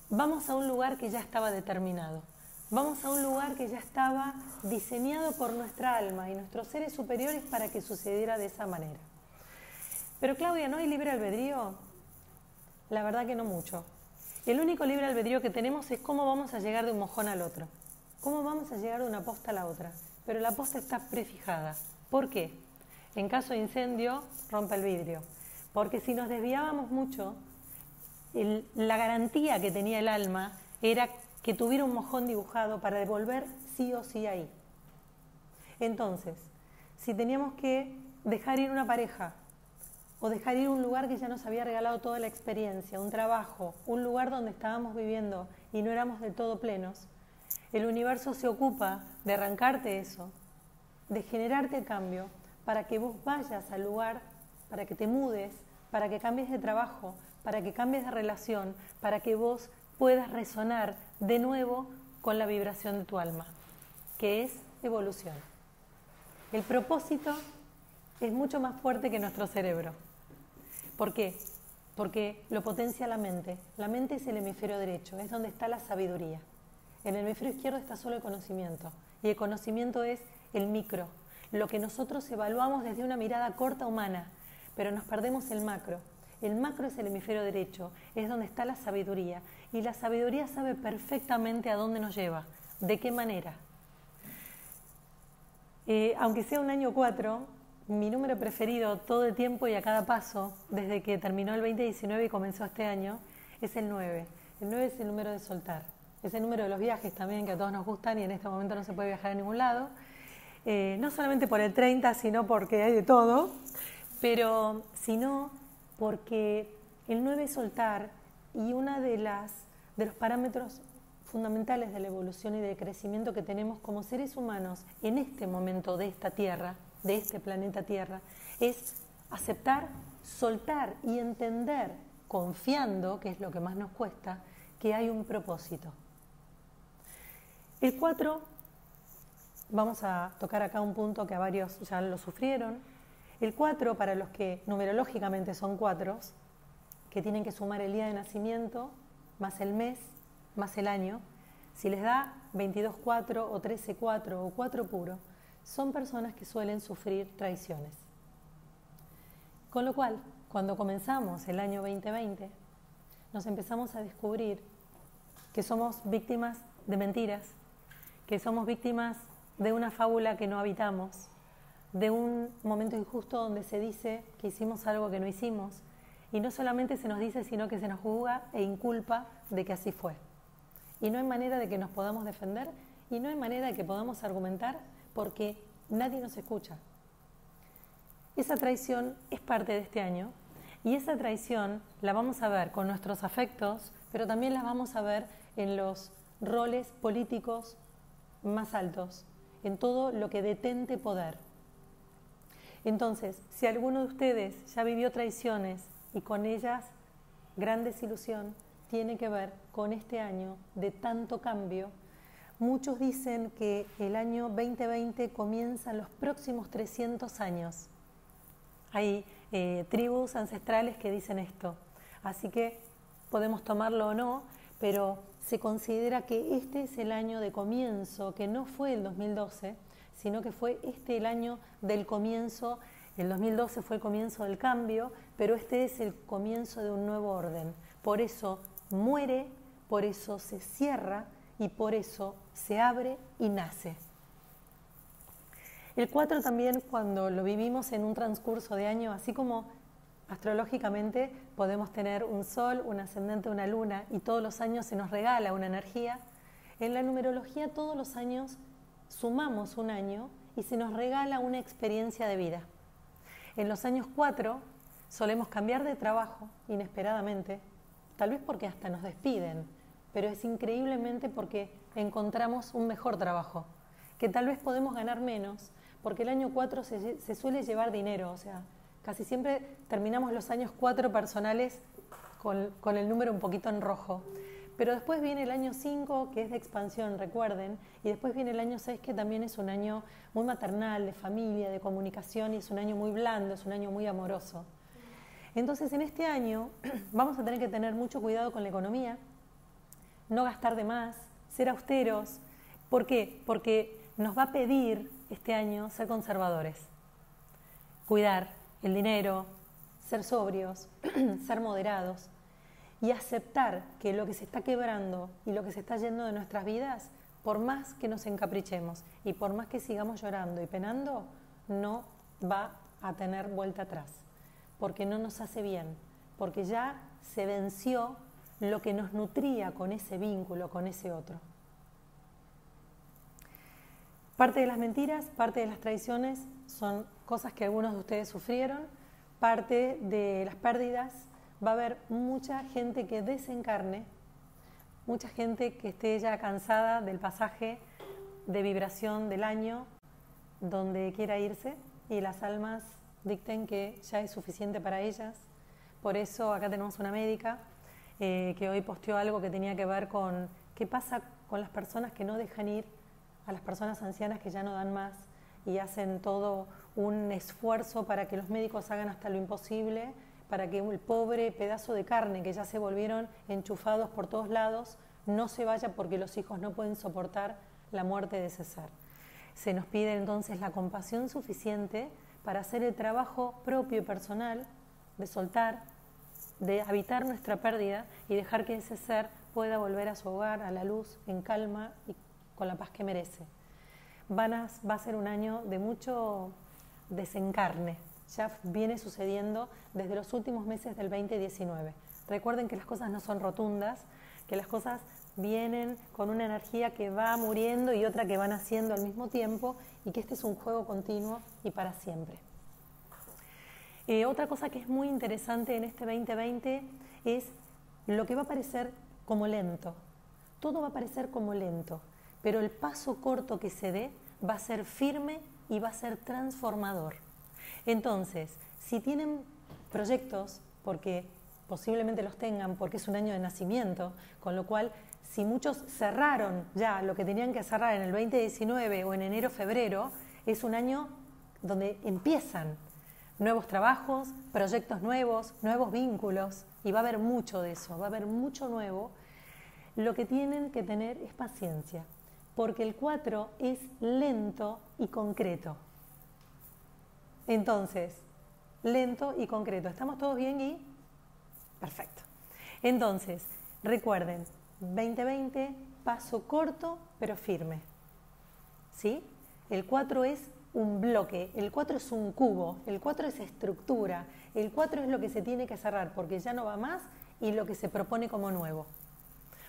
vamos a un lugar que ya estaba determinado. Vamos a un lugar que ya estaba diseñado por nuestra alma y nuestros seres superiores para que sucediera de esa manera. Pero Claudia, ¿no hay libre albedrío? La verdad que no mucho. El único libre albedrío que tenemos es cómo vamos a llegar de un mojón al otro. ¿Cómo vamos a llegar de una posta a la otra? Pero la posta está prefijada. ¿Por qué? En caso de incendio, rompe el vidrio. Porque si nos desviábamos mucho, la garantía que tenía el alma era que tuviera un mojón dibujado para devolver sí o sí ahí. Entonces, si teníamos que dejar ir una pareja o dejar ir un lugar que ya nos había regalado toda la experiencia, un trabajo, un lugar donde estábamos viviendo y no éramos del todo plenos, el universo se ocupa de arrancarte eso, de generarte cambio, para que vos vayas al lugar, para que te mudes, para que cambies de trabajo, para que cambies de relación, para que vos puedas resonar de nuevo con la vibración de tu alma, que es evolución. El propósito es mucho más fuerte que nuestro cerebro. ¿Por qué? Porque lo potencia la mente. La mente es el hemisferio derecho, es donde está la sabiduría. En el hemisferio izquierdo está solo el conocimiento y el conocimiento es el micro, lo que nosotros evaluamos desde una mirada corta humana, pero nos perdemos el macro. El macro es el hemisferio derecho, es donde está la sabiduría y la sabiduría sabe perfectamente a dónde nos lleva, de qué manera. Eh, aunque sea un año 4, mi número preferido todo el tiempo y a cada paso, desde que terminó el 2019 y comenzó este año, es el 9. El 9 es el número de soltar ese número de los viajes también que a todos nos gustan y en este momento no se puede viajar a ningún lado. Eh, no solamente por el 30, sino porque hay de todo, pero sino porque el 9 es soltar y uno de, las, de los parámetros fundamentales de la evolución y del crecimiento que tenemos como seres humanos en este momento de esta Tierra, de este planeta Tierra, es aceptar, soltar y entender, confiando, que es lo que más nos cuesta, que hay un propósito. El 4, vamos a tocar acá un punto que a varios ya lo sufrieron. El 4, para los que numerológicamente son 4, que tienen que sumar el día de nacimiento, más el mes, más el año, si les da 22-4 o 13-4 o 4 puro, son personas que suelen sufrir traiciones. Con lo cual, cuando comenzamos el año 2020, nos empezamos a descubrir que somos víctimas de mentiras, que somos víctimas de una fábula que no habitamos, de un momento injusto donde se dice que hicimos algo que no hicimos, y no solamente se nos dice, sino que se nos juzga e inculpa de que así fue. y no hay manera de que nos podamos defender y no hay manera de que podamos argumentar porque nadie nos escucha. Esa traición es parte de este año y esa traición la vamos a ver con nuestros afectos, pero también la vamos a ver en los roles políticos más altos, en todo lo que detente poder. Entonces, si alguno de ustedes ya vivió traiciones y con ellas gran desilusión, tiene que ver con este año de tanto cambio. Muchos dicen que el año 2020 comienza en los próximos 300 años. Hay eh, tribus ancestrales que dicen esto. Así que podemos tomarlo o no, pero se considera que este es el año de comienzo, que no fue el 2012, sino que fue este el año del comienzo. El 2012 fue el comienzo del cambio, pero este es el comienzo de un nuevo orden. Por eso muere, por eso se cierra y por eso se abre y nace. El 4 también cuando lo vivimos en un transcurso de año, así como astrológicamente podemos tener un sol, un ascendente, una luna y todos los años se nos regala una energía, en la numerología todos los años sumamos un año y se nos regala una experiencia de vida. En los años 4 solemos cambiar de trabajo inesperadamente, tal vez porque hasta nos despiden, pero es increíblemente porque encontramos un mejor trabajo, que tal vez podemos ganar menos, porque el año 4 se, suele llevar dinero, o sea, casi siempre terminamos los años 4 personales con, con el número un poquito en rojo. Pero después viene el año 5, que es de expansión, recuerden, y después viene el año 6, que también es un año muy maternal, de familia, de comunicación, y es un año muy blando, es un año muy amoroso. Entonces, en este año [CLEARS THROAT] vamos a tener que tener mucho cuidado con la economía, no gastar de más, ser austeros. ¿Por qué? Porque nos va a pedir este año ser conservadores, cuidar el dinero, ser sobrios, [CLEARS THROAT] ser moderados y aceptar que lo que se está quebrando y lo que se está yendo de nuestras vidas, por más que nos encaprichemos y por más que sigamos llorando y penando, no va a tener vuelta atrás, porque no nos hace bien, porque ya se venció lo que nos nutría con ese vínculo, con ese otro. Parte de las mentiras, parte de las traiciones son cosas que algunos de ustedes sufrieron, parte de las pérdidas, va a haber mucha gente que desencarne, mucha gente que esté ya cansada del pasaje de vibración del año donde quiera irse y las almas dicten que ya es suficiente para ellas. Por eso acá tenemos una médica eh, que hoy posteó algo que tenía que ver con qué pasa con las personas que no dejan ir a las personas ancianas que ya no dan más y hacen todo un esfuerzo para que los médicos hagan hasta lo imposible, para que el pobre pedazo de carne que ya se volvieron enchufados por todos lados no se vaya porque los hijos no pueden soportar la muerte de ese. Se nos pide entonces la compasión suficiente para hacer el trabajo propio y personal de soltar, de habitar nuestra pérdida y dejar que ese ser pueda volver a su hogar, a la luz, en calma y con la paz que merece. Van va a ser un año de mucho desencarne. Ya viene sucediendo desde los últimos meses del 2019. Recuerden que las cosas no son rotundas, que las cosas vienen con una energía que va muriendo y otra que van haciendo al mismo tiempo y que este es un juego continuo y para siempre. Eh, otra cosa que es muy interesante en este 2020 es lo que va a parecer como lento. Todo va a parecer como lento, pero el paso corto que se dé va a ser firme y va a ser transformador. Entonces, si tienen proyectos, porque posiblemente los tengan porque es un año de nacimiento, con lo cual si muchos cerraron ya lo que tenían que cerrar en el 2019 o en enero, febrero, es un año donde empiezan nuevos trabajos, proyectos nuevos, nuevos vínculos, y va a haber mucho de eso, va a haber mucho nuevo. Lo que tienen que tener es paciencia, porque el 4 es lento y concreto. Entonces, lento y concreto. ¿Estamos todos bien, Gui? Perfecto. Entonces, recuerden, 2020, paso corto pero firme. ¿Sí? El 4 es un bloque, el 4 es un cubo, el 4 es estructura, el 4 es lo que se tiene que cerrar porque ya no va más y lo que se propone como nuevo.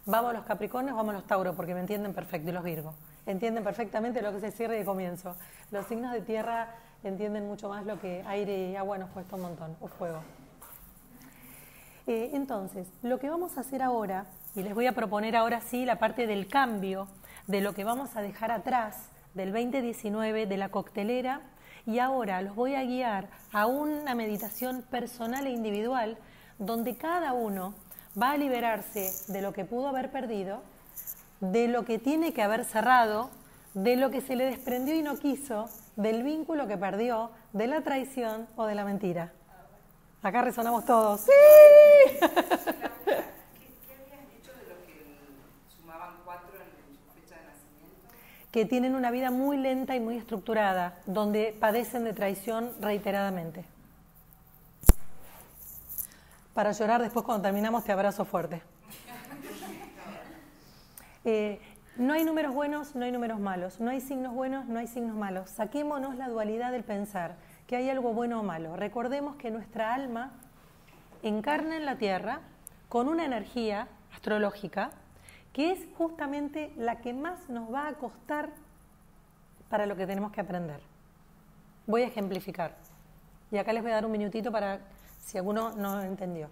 Vamos los Capricornios, vamos los Tauros, porque me entienden perfecto, y los Virgos. Entienden perfectamente lo que es el cierre y comienzo. Los signos de tierra entienden mucho más lo que aire y agua nos cuesta un montón, o fuego. Eh, entonces, lo que vamos a hacer ahora, y les voy a proponer ahora sí la parte del cambio, de lo que vamos a dejar atrás del 2019, de la coctelera, y ahora los voy a guiar a una meditación personal e individual donde cada uno va a liberarse de lo que pudo haber perdido, de lo que tiene que haber cerrado, de lo que se le desprendió y no quiso, del vínculo que perdió, de la traición o de la mentira. Acá resonamos todos. ¡Sí! ¿Qué, habías dicho de lo que sumaban cuatro en su fecha de nacimiento? Que tienen una vida muy lenta y muy estructurada, donde padecen de traición reiteradamente. Para llorar después cuando terminamos te abrazo fuerte. Eh, no hay números buenos, no hay números malos. No hay signos buenos, no hay signos malos. Saquémonos la dualidad del pensar, que hay algo bueno o malo. Recordemos que nuestra alma encarna en la Tierra con una energía astrológica que es justamente la que más nos va a costar para lo que tenemos que aprender. Voy a ejemplificar. Y acá les voy a dar un minutito para si alguno no entendió.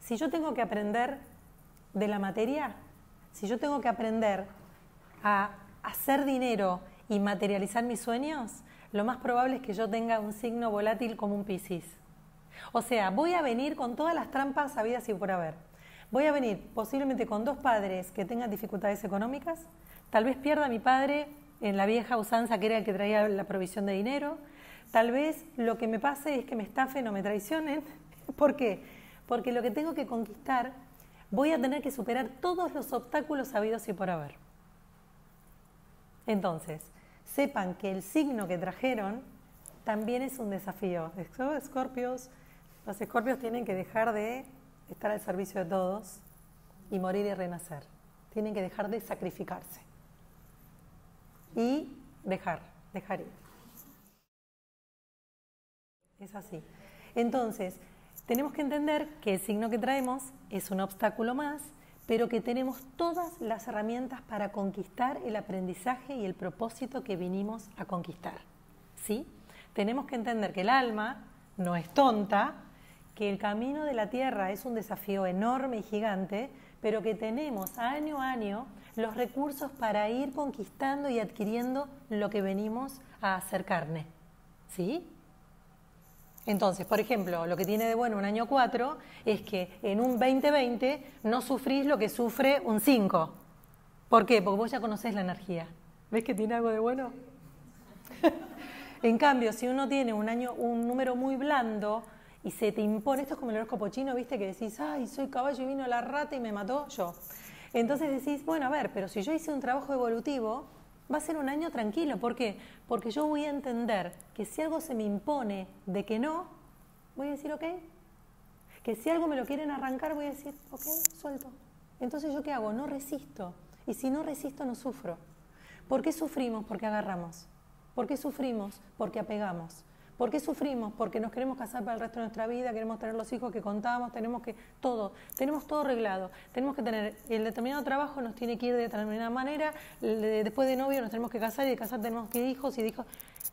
Si yo tengo que aprender de la materia, si yo tengo que aprender a hacer dinero y materializar mis sueños, lo más probable es que yo tenga un signo volátil como un Piscis. O sea, voy a venir con todas las trampas habidas y por haber. Voy a venir posiblemente con dos padres que tengan dificultades económicas. Tal vez pierda a mi padre en la vieja usanza que era el que traía la provisión de dinero. Tal vez lo que me pase es que me estafen o me traicionen. [LAUGHS] ¿Por qué? Porque lo que tengo que conquistar, voy a tener que superar todos los obstáculos habidos y por haber. Entonces, sepan que el signo que trajeron también es un desafío. Escorpios, los escorpios tienen que dejar de estar al servicio de todos y morir y renacer. Tienen que dejar de sacrificarse. Y dejar, dejar ir. Es así. Entonces, tenemos que entender que el signo que traemos es un obstáculo más, pero que tenemos todas las herramientas para conquistar el aprendizaje y el propósito que vinimos a conquistar. ¿Sí? Tenemos que entender que el alma no es tonta, que el camino de la Tierra es un desafío enorme y gigante, pero que tenemos año a año los recursos para ir conquistando y adquiriendo lo que venimos a hacer carne. ¿Sí? Entonces, por ejemplo, lo que tiene de bueno un año 4 es que en un 2020 no sufrís lo que sufre un 5. ¿Por qué? Porque vos ya conocés la energía. ¿Ves que tiene algo de bueno? [LAUGHS] en cambio, si uno tiene un año, un número muy blando y se te impone, esto es como el horóscopo chino, viste, que decís, ay, soy caballo y vino la rata y me mató yo. Entonces decís, bueno, a ver, pero si yo hice un trabajo evolutivo, va a ser un año tranquilo. ¿Por qué? Porque yo voy a entender que si algo se me impone de que no, voy a decir, ok. Que si algo me lo quieren arrancar, voy a decir, ok, suelto. Entonces, ¿yo qué hago? No resisto. Y si no resisto, no sufro. ¿Por qué sufrimos? Porque agarramos. ¿Por qué sufrimos? Porque apegamos. ¿Por qué sufrimos? Porque nos queremos casar para el resto de nuestra vida, queremos tener los hijos que contamos, tenemos que todo, tenemos todo arreglado, tenemos que tener el determinado trabajo nos tiene que ir de determinada manera, después de novio nos tenemos que casar y de casar tenemos que ir hijos y hijos.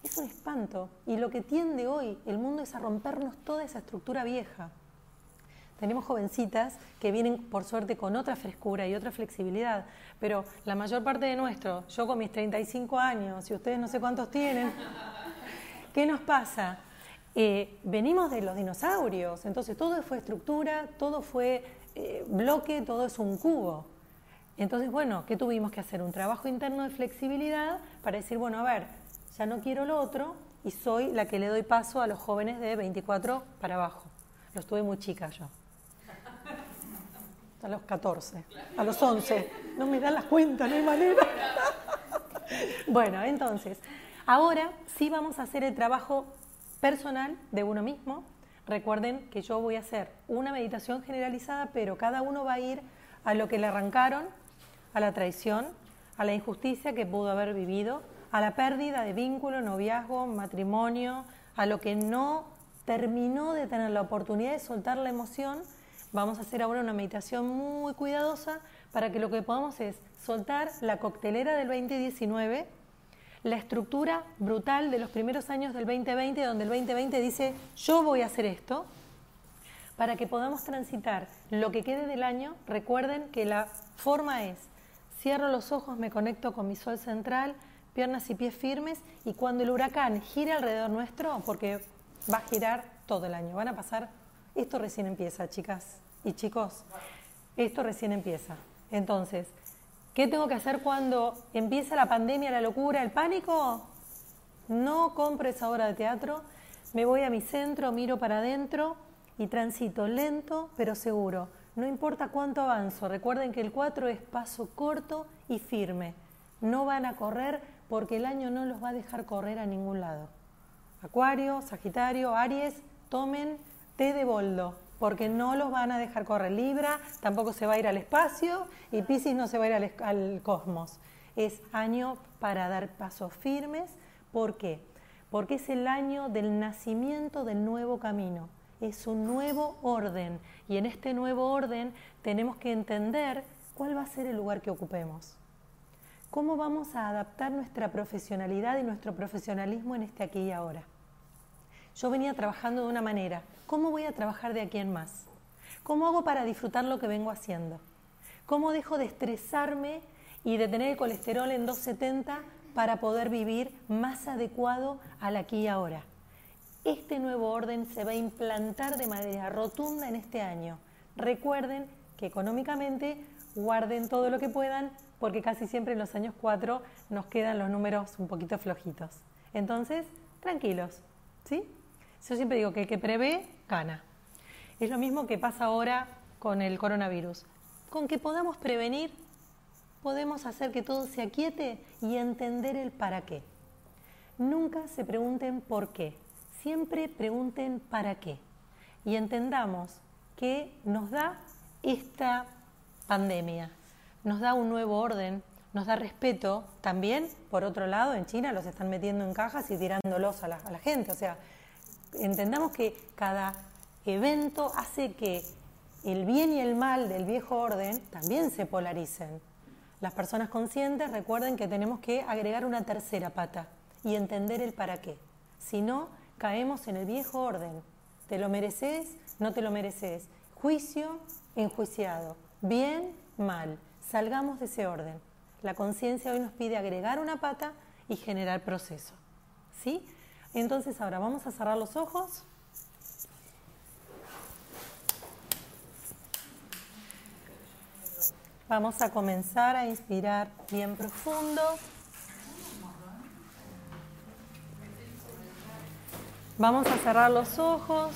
Es un espanto y lo que tiende hoy el mundo es a rompernos toda esa estructura vieja. Tenemos jovencitas que vienen, por suerte, con otra frescura y otra flexibilidad, pero la mayor parte de nuestro, yo con mis 35 años y ustedes no sé cuántos tienen, ¿Qué nos pasa? Eh, venimos de los dinosaurios, entonces todo fue estructura, todo fue eh, bloque, todo es un cubo. Entonces, bueno, ¿qué tuvimos que hacer? Un trabajo interno de flexibilidad para decir, bueno, a ver, ya no quiero lo otro y soy la que le doy paso a los jóvenes de 24 para abajo. Los tuve muy chica yo. A los 14, a los 11. No me dan las cuentas, no hay manera. [LAUGHS] bueno, entonces, Ahora sí vamos a hacer el trabajo personal de uno mismo. Recuerden que yo voy a hacer una meditación generalizada, pero cada uno va a ir a lo que le arrancaron, a la traición, a la injusticia que pudo haber vivido, a la pérdida de vínculo, noviazgo, matrimonio, a lo que no terminó de tener la oportunidad de soltar la emoción Vamos a hacer ahora una meditación muy cuidadosa para que lo que podamos es soltar la coctelera del 2019, la estructura brutal de los primeros años del 2020, donde el 2020 dice yo voy a hacer esto, para que podamos transitar lo que quede del año. Recuerden que la forma es, cierro los ojos, me conecto con mi sol central, piernas y pies firmes, y cuando el huracán gire alrededor nuestro, porque va a girar todo el año, van a pasar, esto recién empieza, chicas y chicos, esto recién empieza. Entonces, ¿qué tengo que hacer cuando empieza la pandemia, la locura, el pánico? No compro esa obra de teatro, me voy a mi centro, miro para adentro y transito lento pero seguro. No importa cuánto avanzo, recuerden que el 4 es paso corto y firme. No van a correr porque el año no los va a dejar correr a ningún lado. Acuario, Sagitario, Aries, tomen té de boldo, porque no los van a dejar correr. Libra tampoco se va a ir al espacio y Pisces no se va a ir al, al cosmos. Es año para dar pasos firmes. ¿Por qué? Porque es el año del nacimiento del nuevo camino. Es un nuevo orden. Y en este nuevo orden tenemos que entender cuál va a ser el lugar que ocupemos. ¿Cómo vamos a adaptar nuestra profesionalidad y nuestro profesionalismo en este aquí y ahora? Yo venía trabajando de una manera. ¿Cómo voy a trabajar de aquí en más? ¿Cómo hago para disfrutar lo que vengo haciendo? ¿Cómo dejo de estresarme y de tener el colesterol en 270 para poder vivir más adecuado al aquí y ahora? Este nuevo orden se va a implantar de manera rotunda en este año. Recuerden que económicamente guarden todo lo que puedan porque casi siempre en los años 4 nos quedan los números un poquito flojitos. Entonces, tranquilos, ¿sí? Yo siempre digo que el que prevé, gana. Es lo mismo que pasa ahora con el coronavirus. Con que podamos prevenir, podemos hacer que todo se aquiete y entender el para qué. Nunca se pregunten por qué, siempre pregunten para qué. Y entendamos que nos da esta pandemia, nos da un nuevo orden, nos da respeto. También, por otro lado, en China los están metiendo en cajas y tirándolos a la, a la gente. O sea, entendamos que cada evento hace que el bien y el mal del viejo orden también se polaricen. Las personas conscientes recuerden que tenemos que agregar una tercera pata y entender el para qué. Si no, caemos en el viejo orden. ¿Te lo mereces? No te lo mereces. Juicio, enjuiciado. Bien, mal. Salgamos de ese orden. La conciencia hoy nos pide agregar una pata y generar proceso. ¿Sí? Entonces ahora vamos a cerrar los ojos. Vamos a comenzar a inspirar bien profundo. Vamos a cerrar los ojos.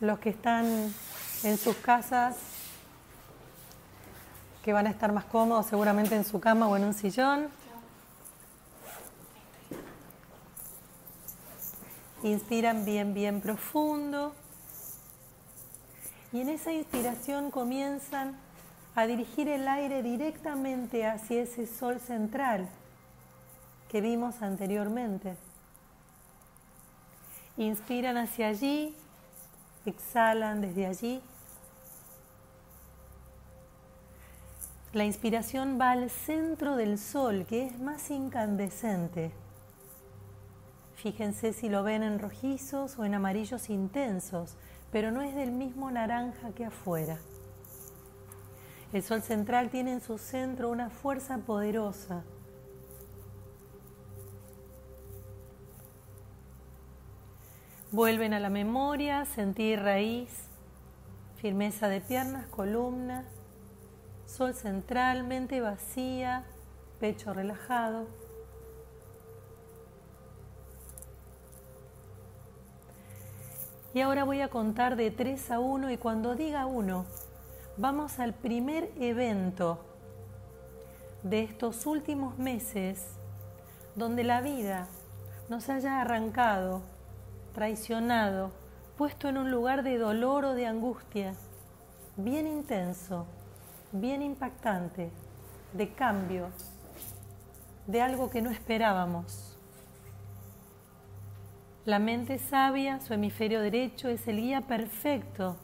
Los que están en sus casas, que van a estar más cómodos seguramente en su cama o en un sillón. Inspiran bien, bien profundo. Y en esa inspiración comienzan a dirigir el aire directamente hacia ese sol central que vimos anteriormente. Inspiran hacia allí, exhalan desde allí. La inspiración va al centro del sol, que es más incandescente. Fíjense si lo ven en rojizos o en amarillos intensos, pero no es del mismo naranja que afuera. El sol central tiene en su centro una fuerza poderosa. Vuelven a la memoria, sentir raíz, firmeza de piernas, columna, sol central, mente vacía, pecho relajado. Y ahora voy a contar de 3 a 1 y cuando diga 1, vamos al primer evento de estos últimos meses donde la vida nos haya arrancado, traicionado, puesto en un lugar de dolor o de angustia, bien intenso, bien impactante, de cambio, de algo que no esperábamos. La mente sabia, su hemisferio derecho, es el guía perfecto.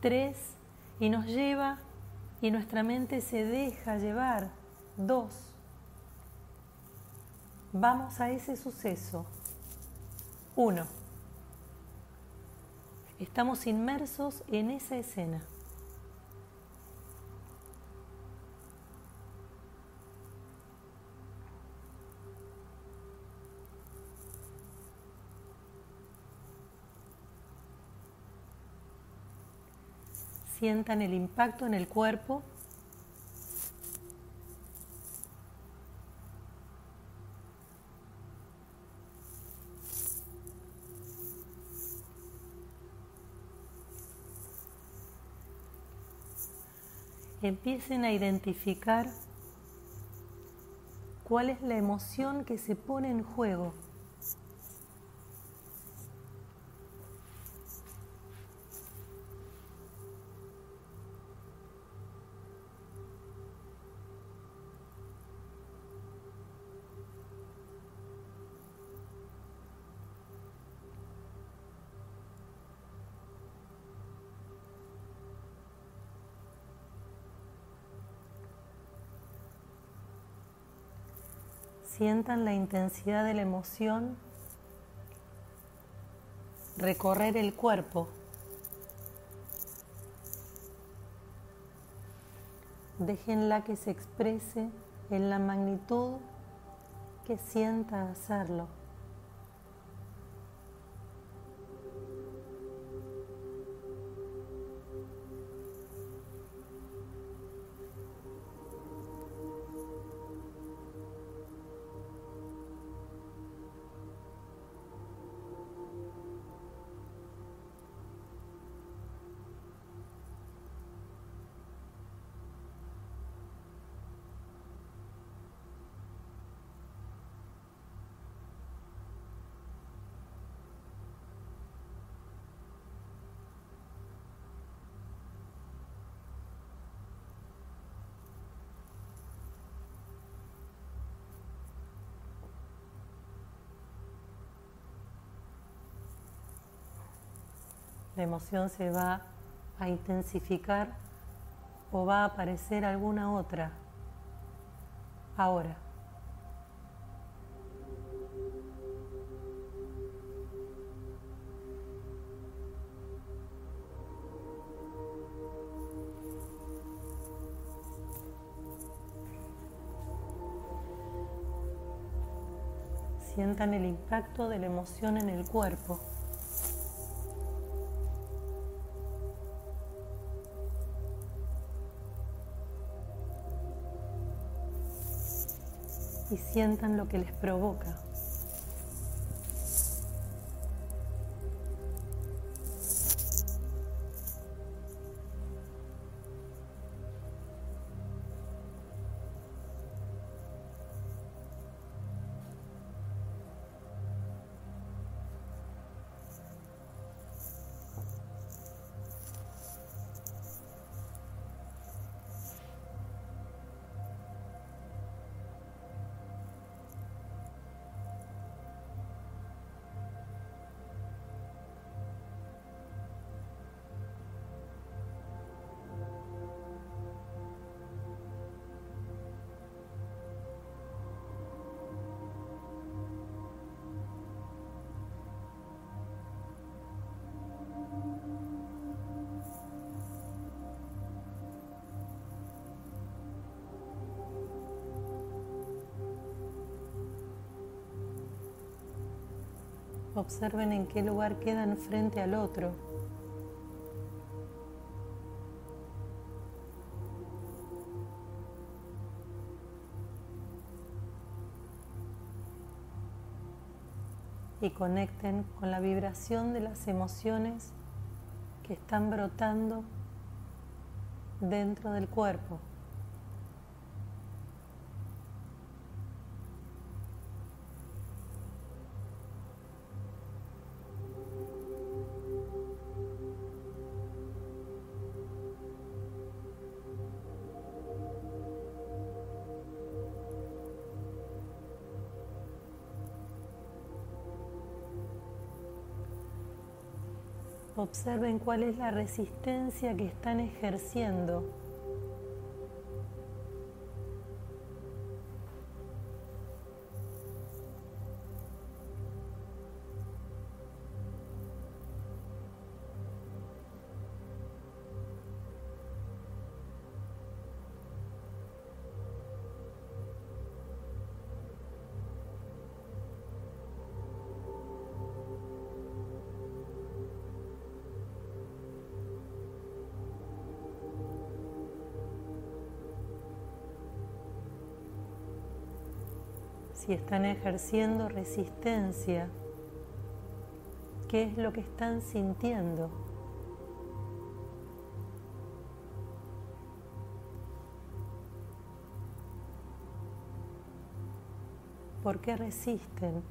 Tres, y nos lleva y nuestra mente se deja llevar. Dos, vamos a ese suceso. Uno, estamos inmersos en esa escena. Sientan el impacto en el cuerpo. Empiecen a identificar cuál es la emoción que se pone en juego. Sientan la intensidad de la emoción recorrer el cuerpo. Déjenla que se exprese en la magnitud que sienta hacerlo. Emoción se va a intensificar o va a aparecer alguna otra ahora. Sientan el impacto de la emoción en el cuerpo. Y sientan lo que les provoca. Observen en qué lugar quedan frente al otro. Y conecten con la vibración de las emociones que están brotando dentro del cuerpo. Observen cuál es la resistencia que están ejerciendo si están ejerciendo resistencia, qué es lo que están sintiendo. ¿Por qué resisten?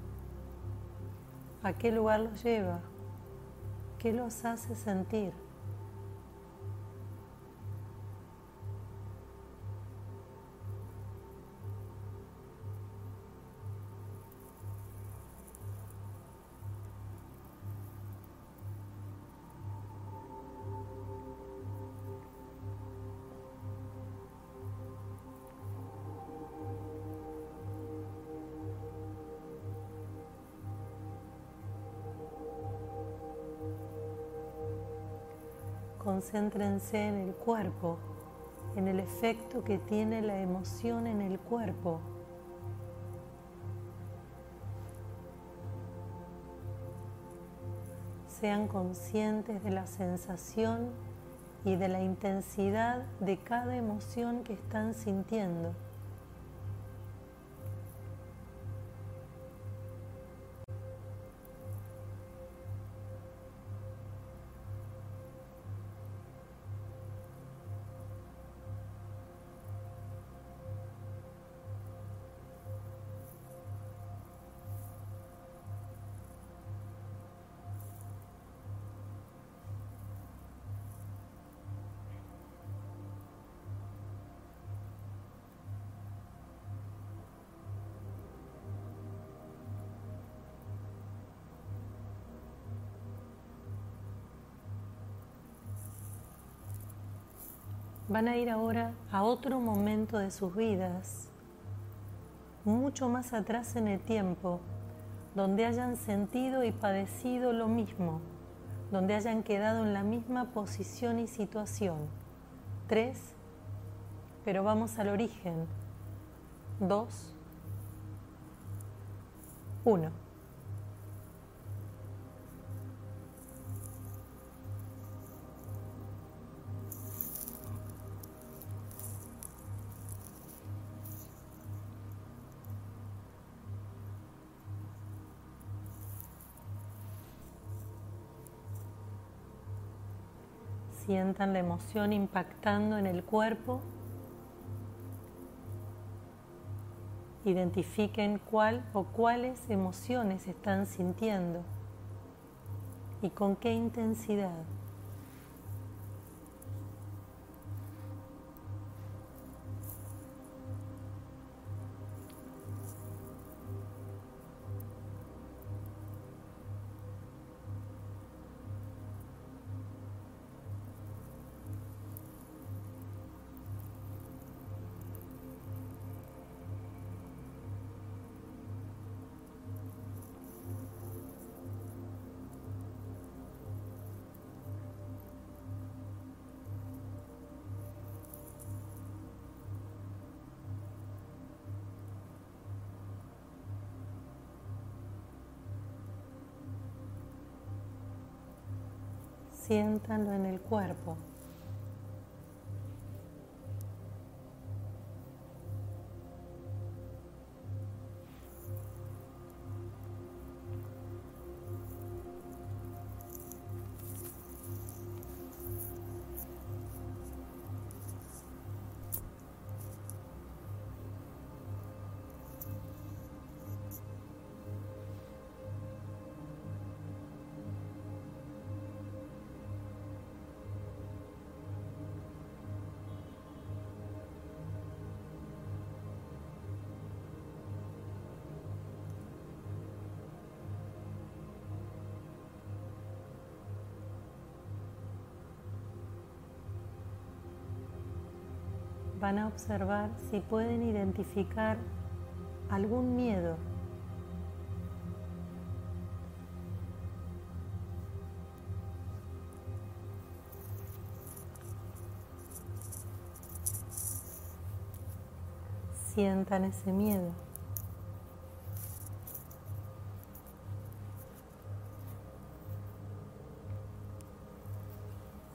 ¿A qué lugar los lleva? ¿Qué los hace sentir? Concéntrense en el cuerpo, en el efecto que tiene la emoción en el cuerpo. Sean conscientes de la sensación y de la intensidad de cada emoción que están sintiendo. Van a ir ahora a otro momento de sus vidas, mucho más atrás en el tiempo, donde hayan sentido y padecido lo mismo, donde hayan quedado en la misma posición y situación. Tres, pero vamos al origen. Dos, uno. La emoción impactando en el cuerpo. Identifiquen cuál o cuáles emociones están sintiendo y con qué intensidad. Siéntanlo en el cuerpo. Van a observar si pueden identificar algún miedo sientan ese miedo.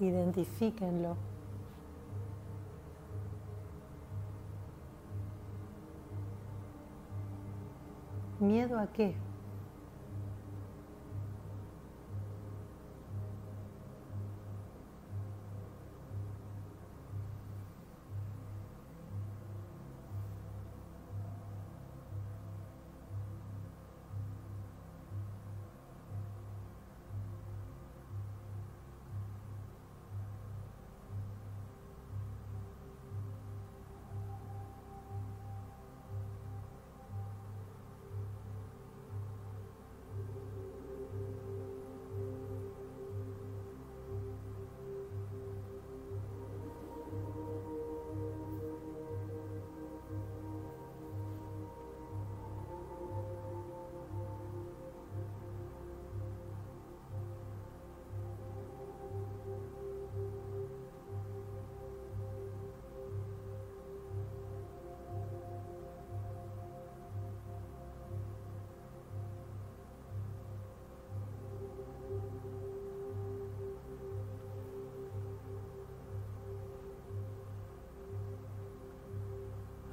Identifíquenlo. ¿Miedo a qué?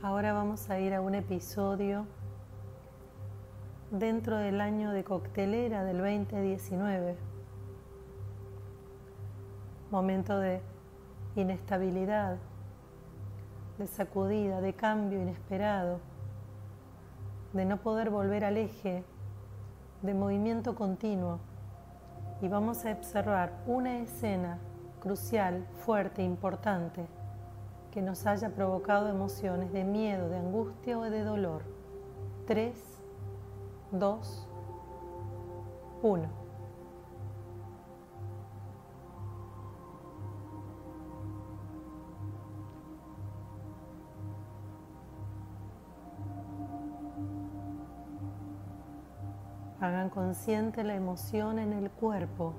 Ahora vamos a ir a un episodio dentro del año de coctelera del 2019. Momento de inestabilidad, de sacudida, de cambio inesperado, de no poder volver al eje, de movimiento continuo. Y vamos a observar una escena crucial, fuerte, importante que nos haya provocado emociones de miedo, de angustia o de dolor. 3, 2, 1. Hagan consciente la emoción en el cuerpo,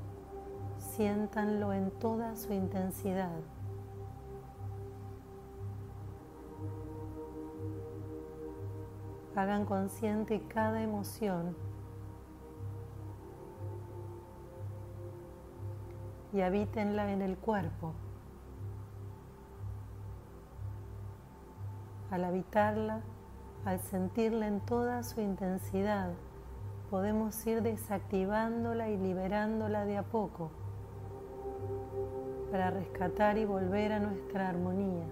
siéntanlo en toda su intensidad. Hagan consciente cada emoción y habítenla en el cuerpo. Al habitarla, al sentirla en toda su intensidad, podemos ir desactivándola y liberándola de a poco para rescatar y volver a nuestra armonía.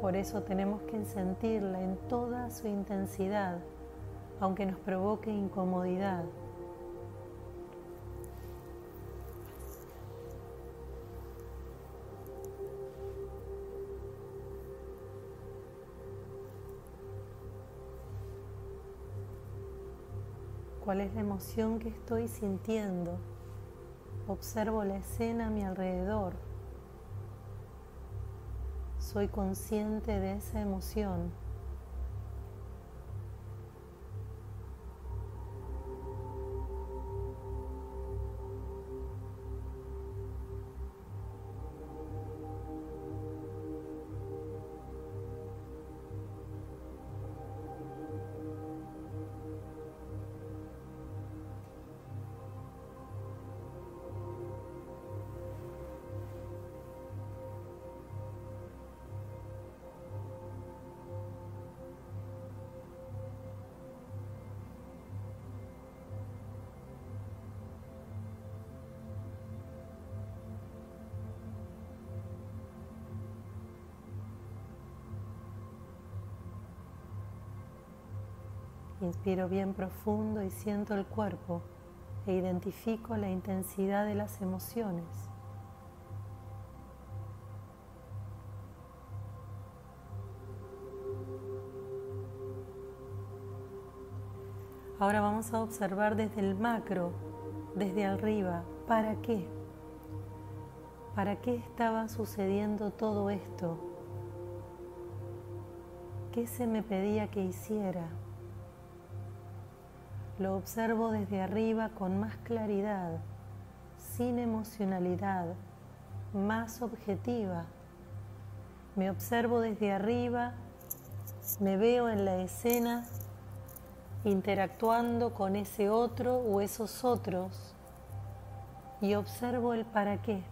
Por eso tenemos que sentirla en toda su intensidad, aunque nos provoque incomodidad. ¿Cuál es la emoción que estoy sintiendo? Observo la escena a mi alrededor soy consciente de esa emoción. Inspiro bien profundo y siento el cuerpo e identifico la intensidad de las emociones. Ahora vamos a observar desde el macro, desde arriba, ¿para qué? ¿Para qué estaba sucediendo todo esto? ¿Qué se me pedía que hiciera? Lo observo desde arriba con más claridad, sin emocionalidad, más objetiva. Me observo desde arriba, me veo en la escena interactuando con ese otro o esos otros y observo el para qué.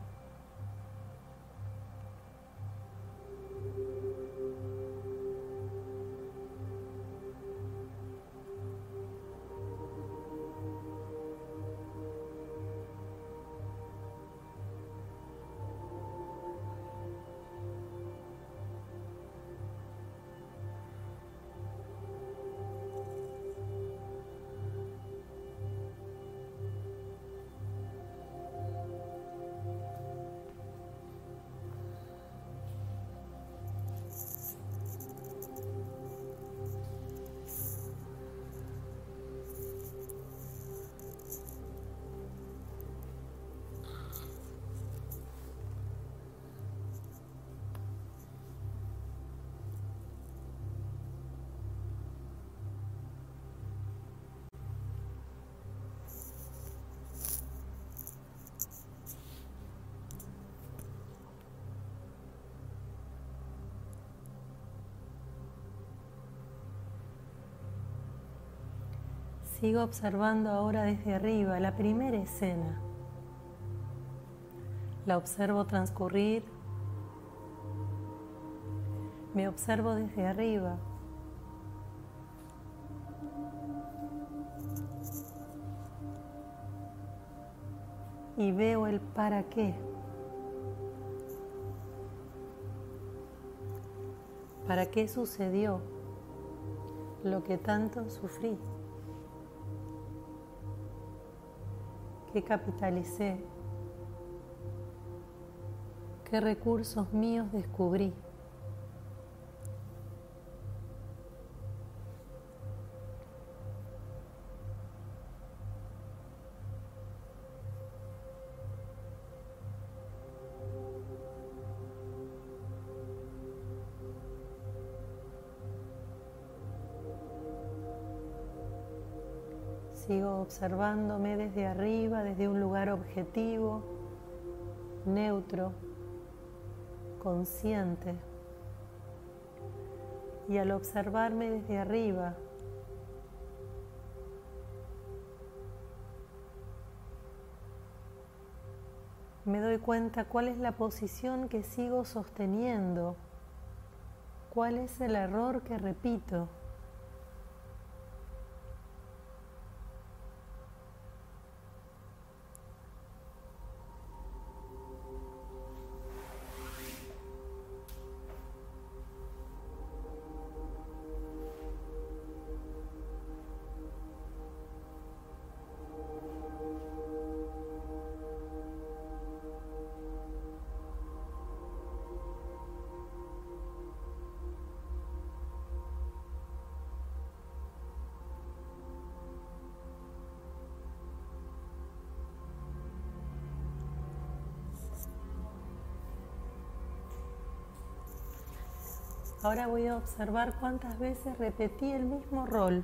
Sigo observando ahora desde arriba la primera escena. La observo transcurrir. Me observo desde arriba. Y veo el para qué. ¿Para qué sucedió lo que tanto sufrí? ¿Qué capitalicé? ¿Qué recursos míos descubrí? Sigo observándome desde arriba, desde un lugar objetivo, neutro, consciente. Y al observarme desde arriba, me doy cuenta cuál es la posición que sigo sosteniendo, cuál es el error que repito. Ahora voy a observar cuántas veces repetí el mismo rol.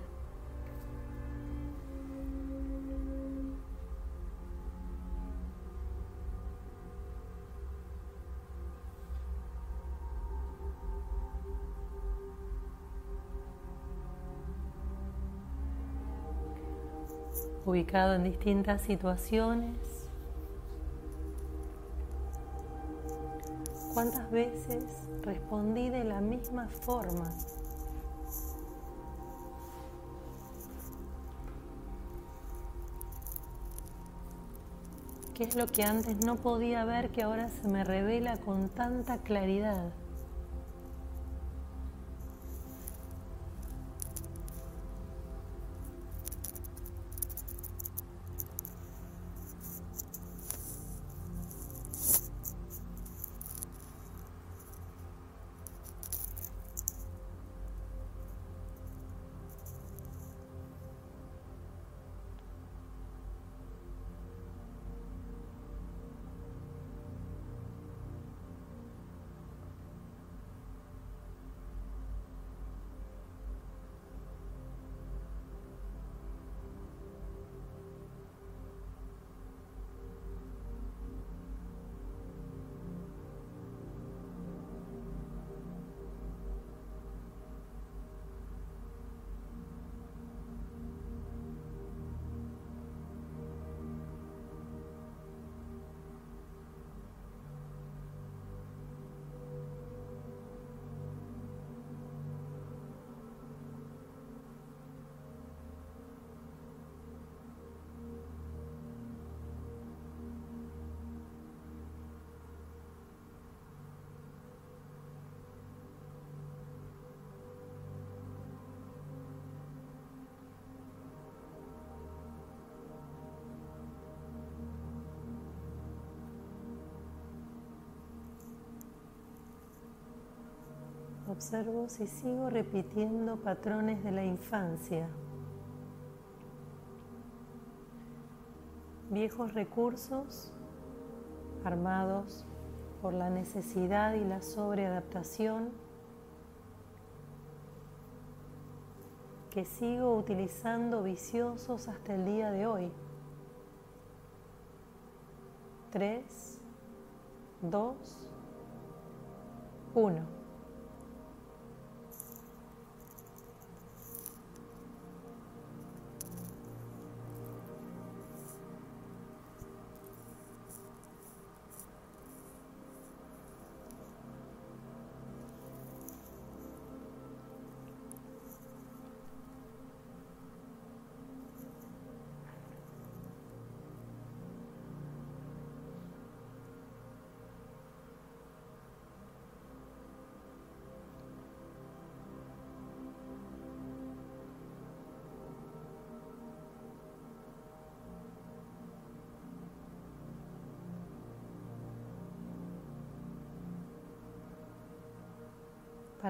ubicado en distintas situaciones. ¿Cuántas veces respondí de la misma forma? ¿Qué es lo que antes no podía ver que ahora se me revela con tanta claridad? Observo si sigo repitiendo patrones de la infancia. Viejos recursos armados por la necesidad y la sobreadaptación que sigo utilizando viciosos hasta el día de hoy. 3, 2, 1.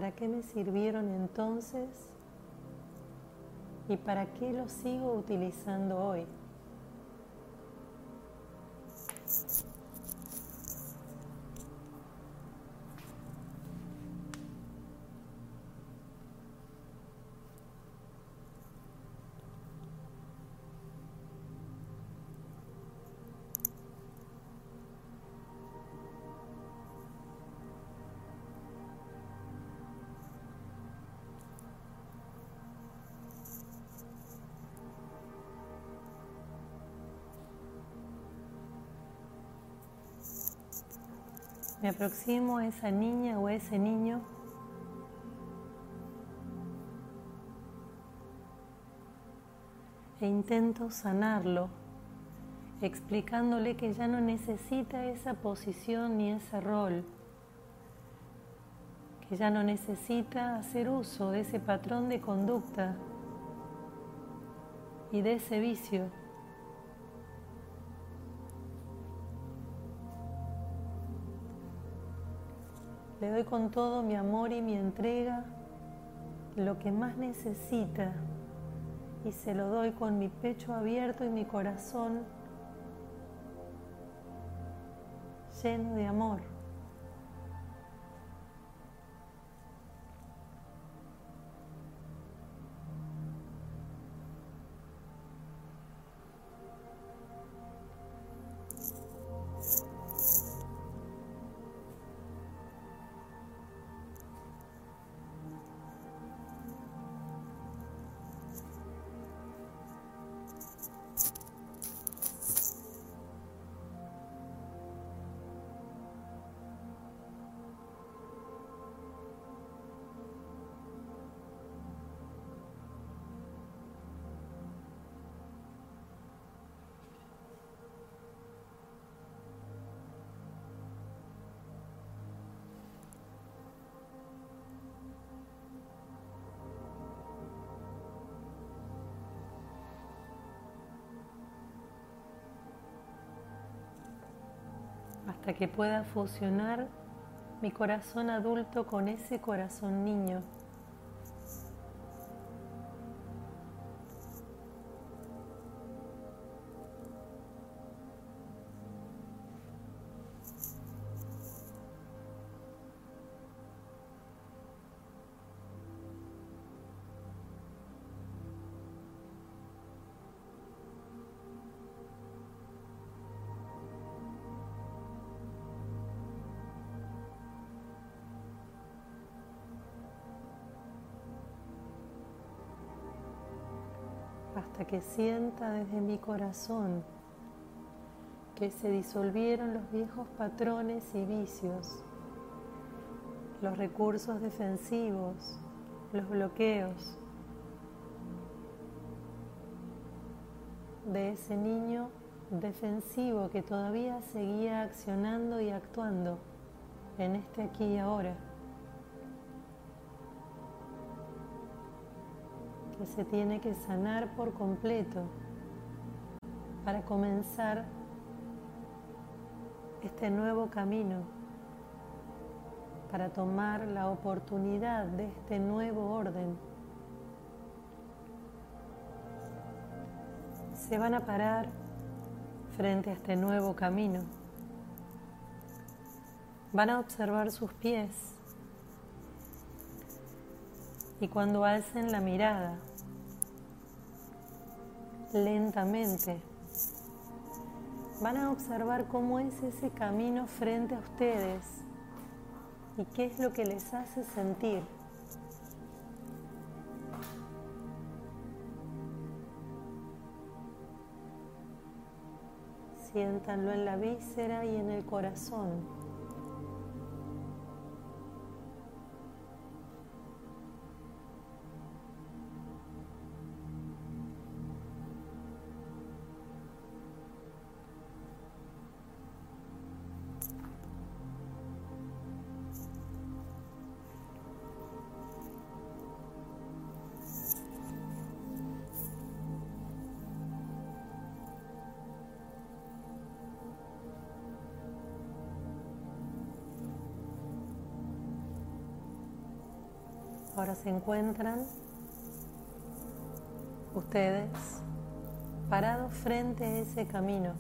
¿Para qué me sirvieron entonces? ¿Y para qué los sigo utilizando hoy? Aproximo a esa niña o a ese niño e intento sanarlo, explicándole que ya no necesita esa posición ni ese rol, que ya no necesita hacer uso de ese patrón de conducta y de ese vicio. Le doy con todo mi amor y mi entrega lo que más necesita y se lo doy con mi pecho abierto y mi corazón lleno de amor. Que pueda fusionar mi corazón adulto con ese corazón niño. Que sienta desde mi corazón que se disolvieron los viejos patrones y vicios, los recursos defensivos, los bloqueos de ese niño defensivo que todavía seguía accionando y actuando en este aquí y ahora. Que se tiene que sanar por completo para comenzar este nuevo camino para tomar la oportunidad de este nuevo orden. Se van a parar frente a este nuevo camino. Van a observar sus pies y cuando alcen la mirada, lentamente, van a observar cómo es ese camino frente a ustedes y qué es lo que les hace sentir. Siéntanlo en la víscera y en el corazón. Se encuentran ustedes parados frente a ese camino.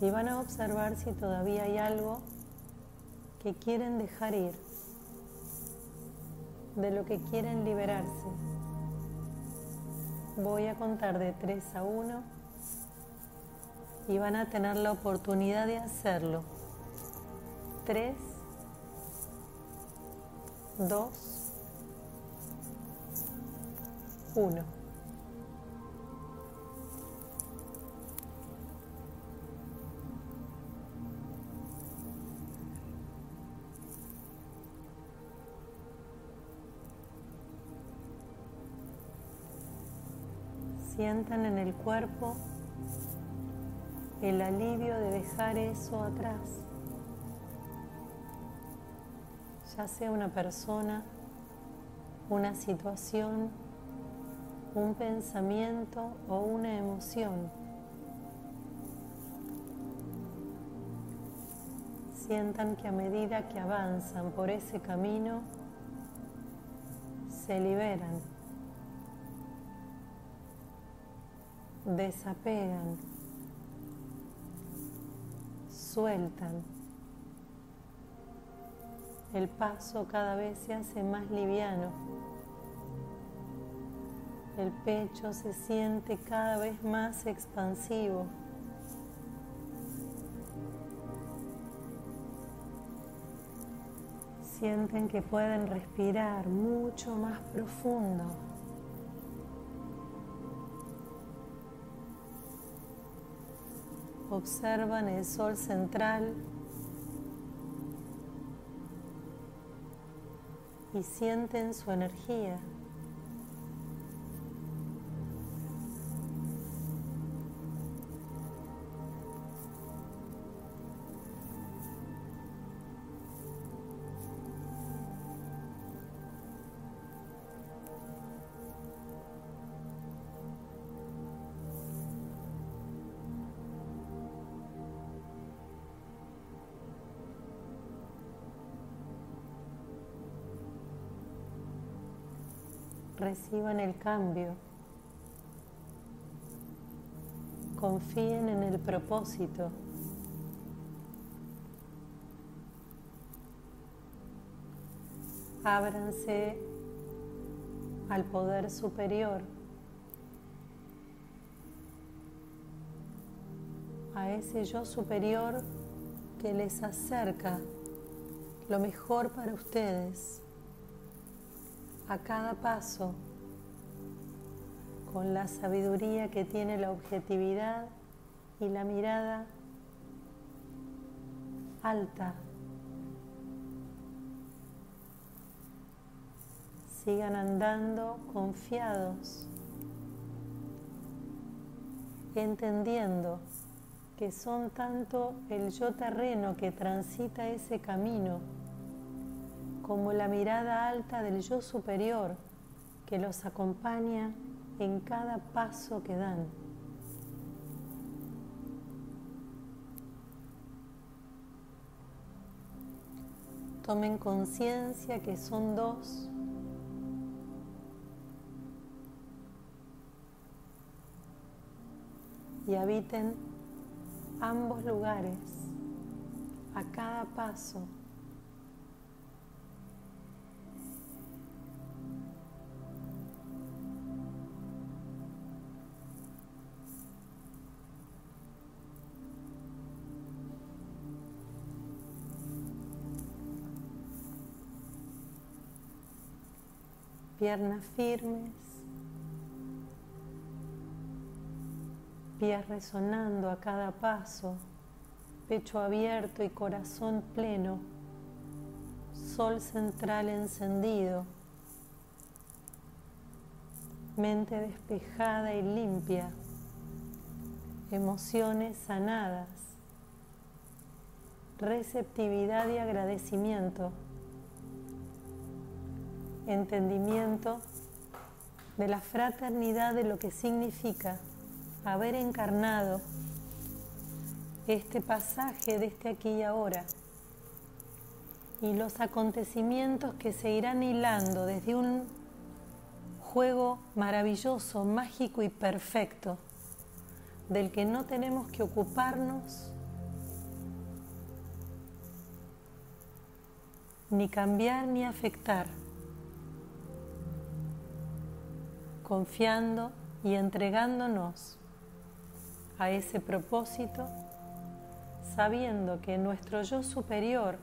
Y van a observar si todavía hay algo que quieren dejar ir, de lo que quieren liberarse. Voy a contar de 3 a 1 y van a tener la oportunidad de hacerlo. 3, 2, 1. Sientan en el cuerpo el alivio de dejar eso atrás. Sea una persona, una situación, un pensamiento o una emoción. Sientan que a medida que avanzan por ese camino, se liberan, desapegan, sueltan el paso cada vez se hace más liviano. El pecho se siente cada vez más expansivo. Sienten que pueden respirar mucho más profundo. Observan el sol central y sienten su energía. Reciban el cambio. Confíen en el propósito. Ábranse al poder superior, a ese yo superior que les acerca lo mejor para ustedes a cada paso con la sabiduría que tiene la objetividad y la mirada alta. Sigan andando confiados, entendiendo que son tanto el yo terreno que transita ese camino como la mirada alta del yo superior que los acompaña en cada paso que dan. Tomen conciencia que son dos. Y habiten ambos lugares a cada paso. Piernas firmes, pies resonando a cada paso, pecho abierto y corazón pleno, sol central encendido, mente despejada y limpia, emociones sanadas, receptividad y agradecimiento entendimiento de la fraternidad de lo que significa haber encarnado este pasaje de este aquí y ahora y los acontecimientos que se irán hilando desde un juego maravilloso, mágico y perfecto, del que no tenemos que ocuparnos ni cambiar ni afectar confiando y entregándonos a ese propósito, sabiendo que nuestro yo superior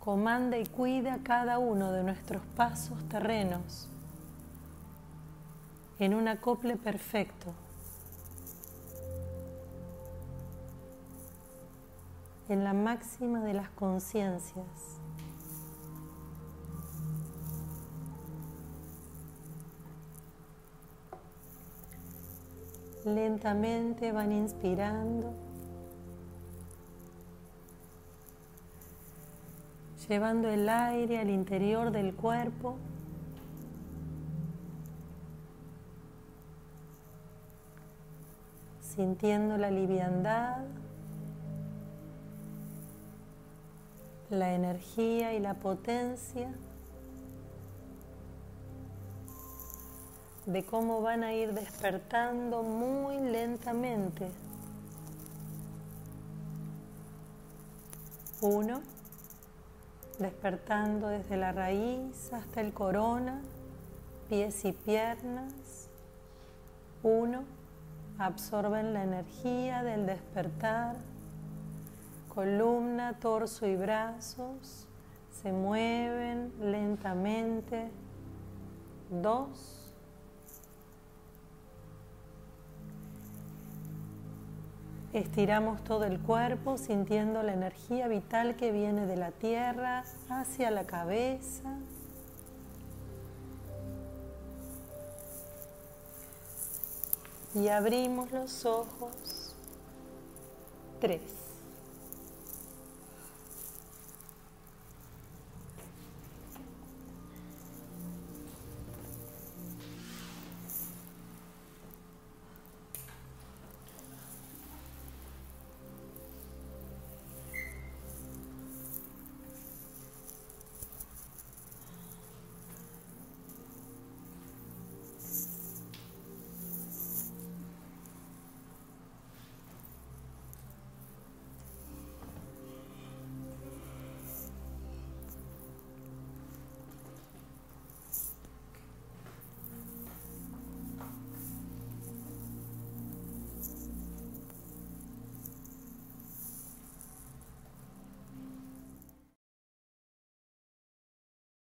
comanda y cuida cada uno de nuestros pasos terrenos en un acople perfecto, en la máxima de las conciencias. Lentamente van inspirando, llevando el aire al interior del cuerpo. sintiendo la liviandad, la energía y la potencia de cómo van a ir despertando muy lentamente. Uno, despertando desde la raíz hasta el corona, pies y piernas. Uno, absorben la energía del despertar, columna, torso y brazos, se mueven lentamente. Dos, Estiramos todo el cuerpo sintiendo la energía vital que viene de la tierra hacia la cabeza. Y abrimos los ojos. Tres.